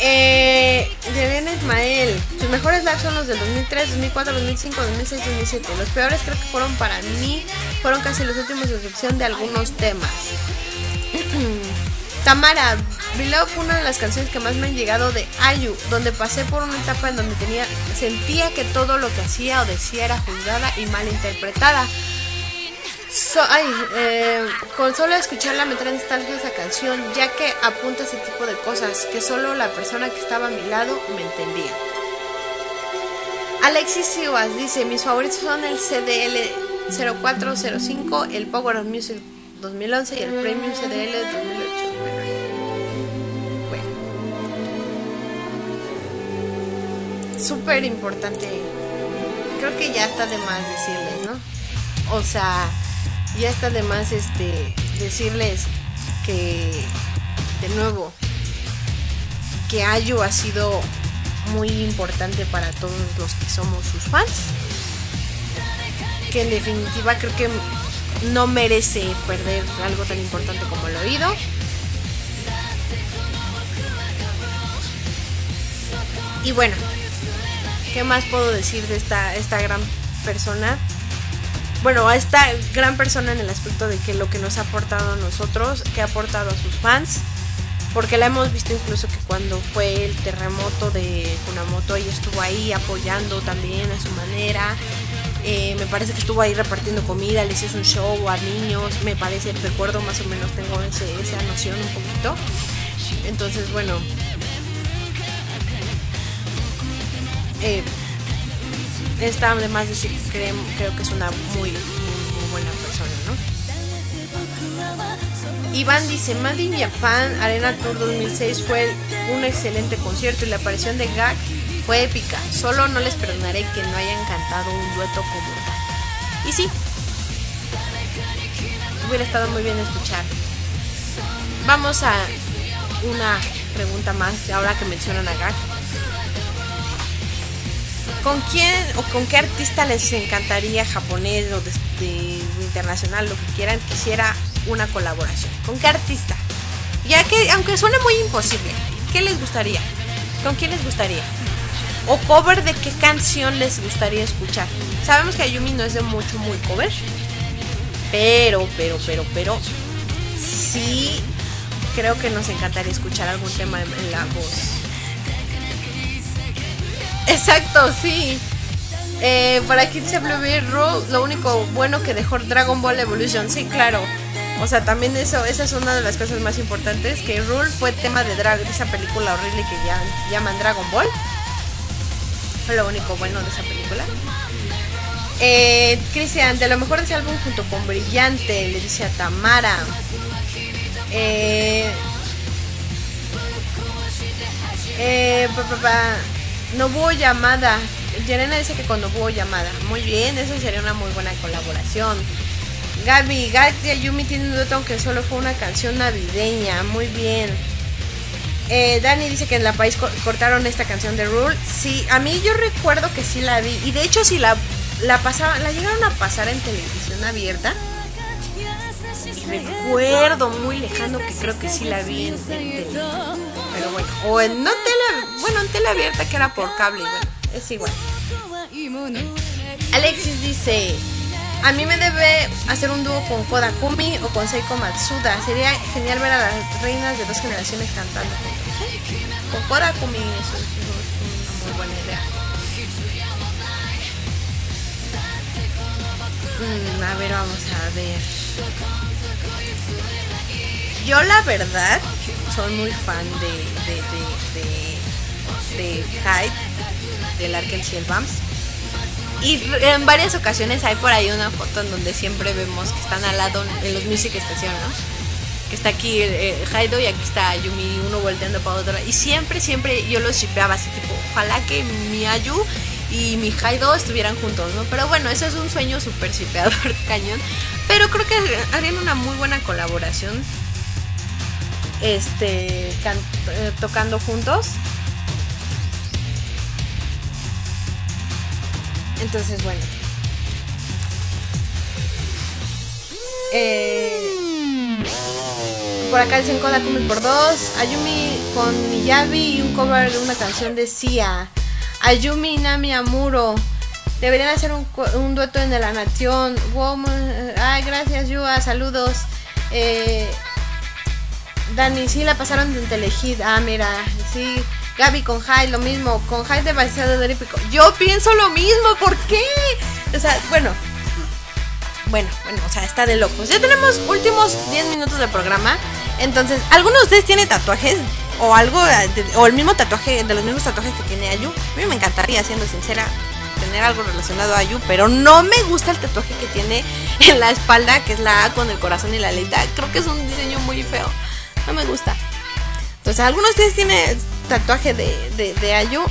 Eh, de bien Ismael, sus mejores lives son los del 2003, 2004, 2005, 2006, 2007. Los peores creo que fueron para mí, fueron casi los últimos de excepción de algunos temas. <clears throat> Tamara, Beloved fue una de las canciones que más me han llegado de Ayu, donde pasé por una etapa en donde tenía, sentía que todo lo que hacía o decía era juzgada y mal interpretada. So- eh, con solo escucharla me trae nostalgia esa canción, ya que apunta ese tipo de cosas que solo la persona que estaba a mi lado me entendía. Alexis Sivas dice, mis favoritos son el CDL 0405, el Power of Music 2011 y el Premium CDL 2008. Bueno. Súper importante. Creo que ya está de más decirles, ¿no? O sea, ya está de más este decirles que de nuevo que Ayu ha sido muy importante para todos los que somos sus fans. Que en definitiva creo que no merece perder algo tan importante como el oído. Y bueno, ¿qué más puedo decir de esta, esta gran persona? Bueno, a esta gran persona en el aspecto de que lo que nos ha aportado a nosotros, que ha aportado a sus fans, porque la hemos visto incluso que cuando fue el terremoto de Kunamoto, ella estuvo ahí apoyando también a su manera. Eh, me parece que estuvo ahí repartiendo comida, les hizo un show a niños, me parece, recuerdo más o menos, tengo ese, esa noción un poquito. Entonces, bueno, eh, está además decir que creo, creo que es una muy, muy, buena persona, ¿no? Iván dice, Made in Japan Arena Tour 2006 fue un excelente concierto y la aparición de Gag fue épica. Solo no les perdonaré que no hayan cantado un dueto como tal. Y sí, hubiera estado muy bien escuchar. Vamos a una pregunta más, ahora que mencionan a Gag. ¿Con quién o con qué artista les encantaría japonés o de internacional, lo que quieran, quisiera una colaboración? ¿Con qué artista? Ya que, aunque suene muy imposible, ¿qué les gustaría? ¿Con quién les gustaría? ¿O cover de qué canción les gustaría escuchar? Sabemos que Ayumi no es de mucho, muy cover. Pero, pero, pero, pero, sí creo que nos encantaría escuchar algún tema en, la voz. Exacto, sí. Eh, para Kids Blueberry Road, lo único bueno que dejó Dragon Ball Evolution, sí, claro. O sea, también eso, esa es una de las cosas más importantes, que Rule fue tema de, Dra- de esa película horrible que ya, llaman Dragon Ball. Lo único bueno de esa película. Eh, Cristian, de lo mejor de ese álbum junto con Brillante, le dice a Tamara. Eh, eh, pa, pa, pa, Llamada. Yerena dice que con Nobuo Llamada. Muy bien, eso sería una muy buena colaboración. Gaby, Gak y Ayumi tienen un dueto aunque solo fue una canción navideña. Muy bien. Eh, Dani dice que en la país co- cortaron esta canción de Rule. Sí, a mí yo recuerdo que sí la vi. Y de hecho, si la, la pasaban, la llegaron a pasar en televisión abierta. Y recuerdo muy lejano que creo que sí la vi en, tele. Pero bueno, o en no tele, bueno, en tele abierta que era por cable, es igual. Alexis dice, a mí me debe hacer un dúo con Koda Kumi o con Seiko Matsuda. Sería genial ver a las reinas de dos generaciones cantando juntos. Con Koda Kumi eso es, eso es una muy buena idea. Mm, a ver, vamos a ver. Yo la verdad soy muy fan de de de de, de Hyde, del Bams. Y en varias ocasiones hay por ahí una foto en donde siempre vemos que están al lado en los Music Station, ¿no? Que está aquí eh, Haido y aquí está Yumi, uno volteando para otro. Y siempre, siempre yo los shipeaba así, tipo, ojalá que mi Ayu y mi Haido estuvieran juntos, ¿no? Pero bueno, eso es un sueño súper shipeador <laughs> cañón. Pero creo que harían una muy buena colaboración. Este, eh, tocando juntos. Entonces, bueno. Eh, por acá dicen Koda Kumi por dos. Ayumi con Miyabi y un cover de una canción de Sia. Ayumi y Nami Amuro. Deberían hacer un, dueto en la nación. Woman- Ay, gracias, Yua. Saludos. Eh, Dani, sí la pasaron en Telehit. Ah, mira, sí. Gaby con Hyde, lo mismo. Con Hyde de Vaciado de Épico. Yo pienso lo mismo, ¿por qué? O sea, bueno. Bueno, bueno, o sea, está de locos. Ya tenemos últimos 10 minutos de programa. Entonces, ¿alguno de ustedes tiene tatuajes? O algo, o el mismo tatuaje, de los mismos tatuajes que tiene Ayu. A mí me encantaría, siendo sincera, tener algo relacionado a Ayu, pero no me gusta el tatuaje que tiene <laughs> en la espalda, que es la A con el corazón y la letra. Creo que es un diseño muy feo. No me gusta. Entonces, ¿algunos de ustedes tienen tatuaje de, de, de Ayu?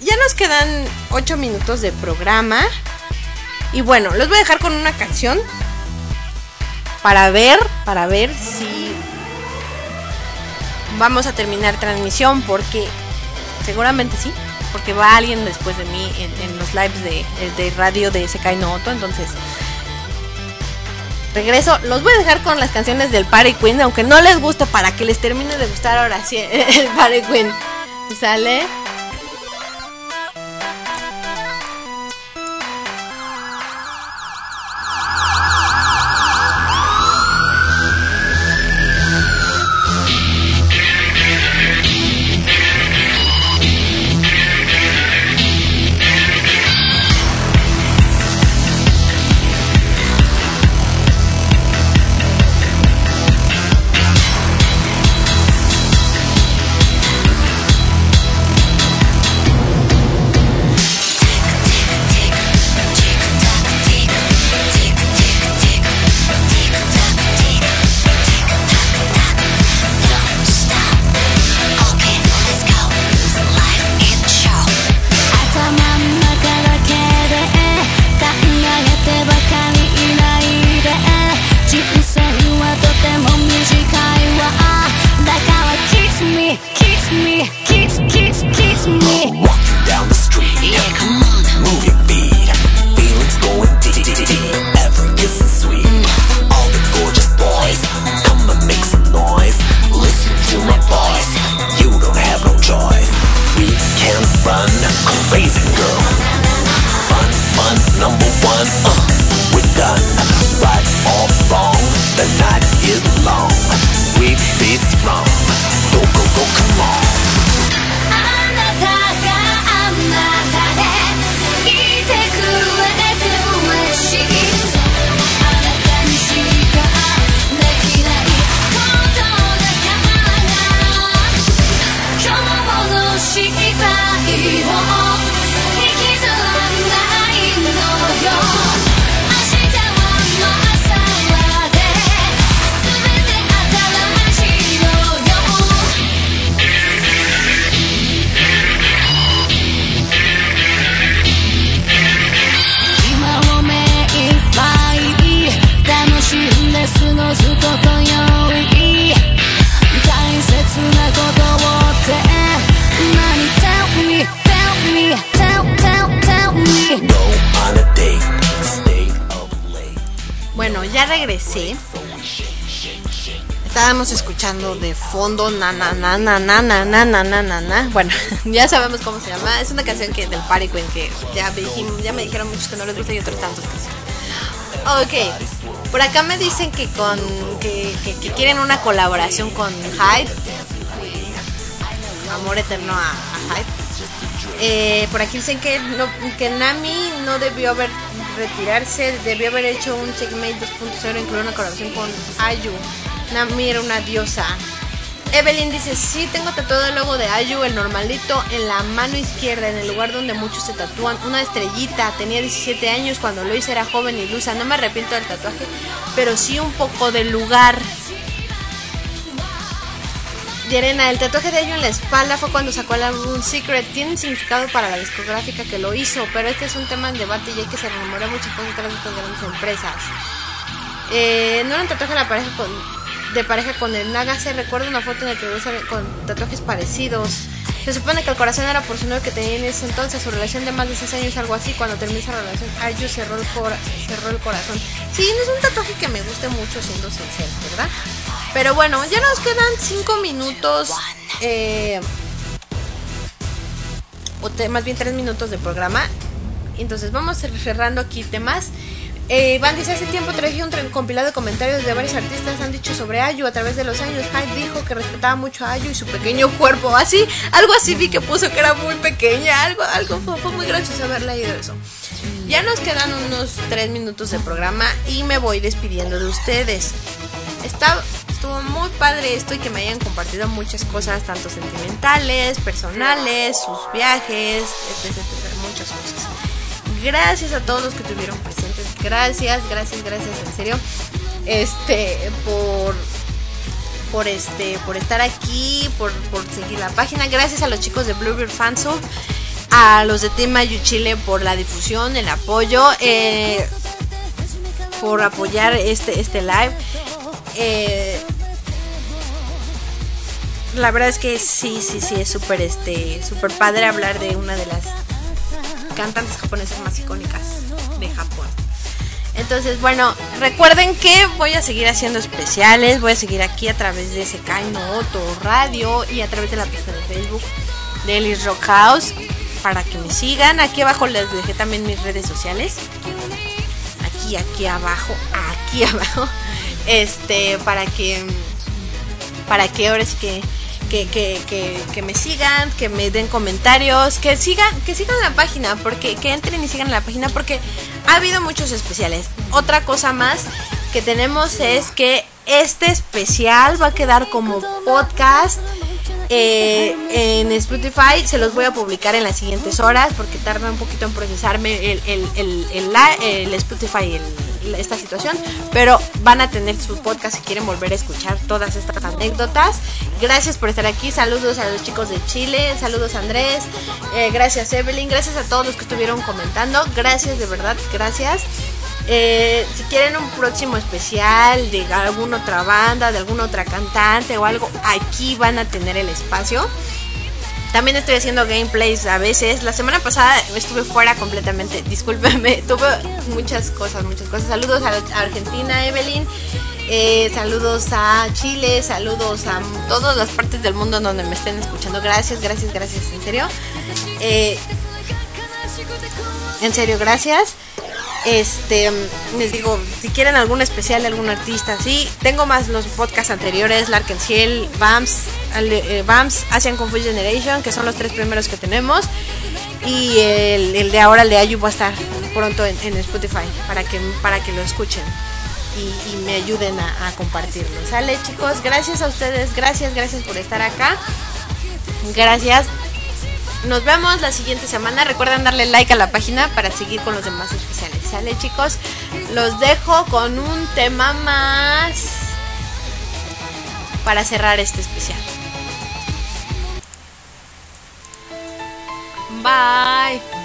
Ya nos quedan 8 minutos de programa. Y bueno, los voy a dejar con una canción. Para ver, para ver si vamos a terminar transmisión. Porque seguramente sí. Porque va alguien después de mí en, los lives de, de radio de Sekai no Oto. Entonces, regreso. Los voy a dejar con las canciones del Party Queen, aunque no les guste, para que les termine de gustar ahora sí el Party Queen. ¿Sale?「na na na na na na na na na. Bueno, <laughs> ya sabemos cómo se llama. Es una canción que del Party Queen que ya me, ya me dijeron muchos que no les gusta y otros tantos. Ok, por acá me dicen que con que, que- que quieren una colaboración con Hyde. Amor eterno a, a Hyde. Eh, por aquí dicen que, no, que Nami no debió haber retirarse, debió haber hecho un checkmate 2.0, incluir una colaboración con Ayu. Nami era una diosa. Evelyn dice, sí, tengo tatuado el logo de Ayu, el normalito, en la mano izquierda, en el lugar donde muchos se tatúan, una estrellita. Tenía 17 años cuando lo hice, era joven y lusa. No me arrepiento del tatuaje, pero sí un poco del lugar. Yerena, el tatuaje de Ayu en la espalda fue cuando sacó el álbum Secret. Tiene un significado para la discográfica que lo hizo, pero este es un tema en debate y hay que se rumora muchas cosas detrás de estas grandes empresas. Eh, no era un tatuaje de, la pareja con, de pareja con el Nagase. Recuerdo una foto en la que con tatuajes parecidos. Se supone que el corazón era por su novio que tenía en ese entonces. Su relación de más de 6 años, algo así. Cuando terminó esa relación, Ayu cerró el, cora- cerró el corazón. Sí, no es un tatuaje que me guste mucho, siendo sincero, ¿verdad? Pero bueno, ya nos quedan 5 minutos. Eh, o más bien 3 minutos de programa. Entonces vamos cerrando aquí temas. Eh, dice, hace tiempo traje un compilado de comentarios de varios artistas han dicho sobre Ayu a través de los años. Hyde dijo que respetaba mucho a Ayu y su pequeño cuerpo. Así, algo así vi que puso que era muy pequeña. Algo, algo fue, fue muy gracioso haber leído eso. Ya nos quedan unos 3 minutos de programa y me voy despidiendo de ustedes. Está, estuvo muy padre esto y que me hayan compartido muchas cosas, tanto sentimentales, personales, sus viajes, etc, etc, muchas cosas. Gracias a todos los que estuvieron presentes. Gracias, gracias, gracias, en serio. Este, por por este por estar aquí, por, por seguir la página. Gracias a los chicos de Bluebird Fansub, a los de Team Mayu Chile por la difusión, el apoyo, eh, por apoyar este este live. Eh, la verdad es que sí, sí, sí, es súper este, súper padre hablar de una de las cantantes japonesas más icónicas de Japón. Entonces, bueno, recuerden que voy a seguir haciendo especiales, voy a seguir aquí a través de Sekai no Oto Radio y a través de la página de Facebook de Ellis Rock House para que me sigan. Aquí abajo les dejé también mis redes sociales. Aquí, aquí abajo, aquí <laughs> abajo. Este, para que para que ahora sí que que, que, que, me sigan, que me den comentarios, que sigan, que sigan la página, porque que entren y sigan la página, porque ha habido muchos especiales. Otra cosa más que tenemos es que este especial va a quedar como podcast eh, en Spotify. Se los voy a publicar en las siguientes horas porque tarda un poquito en procesarme el, el, el, el Spotify, el- esta situación. Pero van a tener su podcast si quieren volver a escuchar todas estas anécdotas. Gracias por estar aquí. Saludos a los chicos de Chile. Saludos Andrés. Eh, gracias Evelyn. Gracias a todos los que estuvieron comentando. Gracias de verdad. Gracias. Eh, si quieren un próximo especial de alguna otra banda, de alguna otra cantante o algo, aquí van a tener el espacio. También estoy haciendo gameplays a veces. La semana pasada estuve fuera completamente. <laughs> Discúlpenme, tuve muchas cosas, muchas cosas. Saludos a Argentina, Evelyn. Eh, saludos a Chile, saludos a todas las partes del mundo donde me estén escuchando. Gracias, gracias, gracias, en serio. Eh, en serio, gracias. Este, les digo, si quieren algún especial de algún artista, sí, tengo más los podcasts anteriores, Larkin Ciel, BAMS, ale- eh, BAMS, Asian Confused Generation, que son los tres primeros que tenemos. Y el, de ahora, el de Ayu, va a estar pronto en, Spotify para que, para que lo escuchen y, y me ayuden a, a compartirlo. Sale, chicos, gracias a ustedes, gracias, gracias por estar acá. Gracias. Nos vemos la siguiente semana. Recuerden darle like a la página para seguir con los demás especiales. Sale chicos. Los dejo con un tema más para cerrar este especial. Bye.「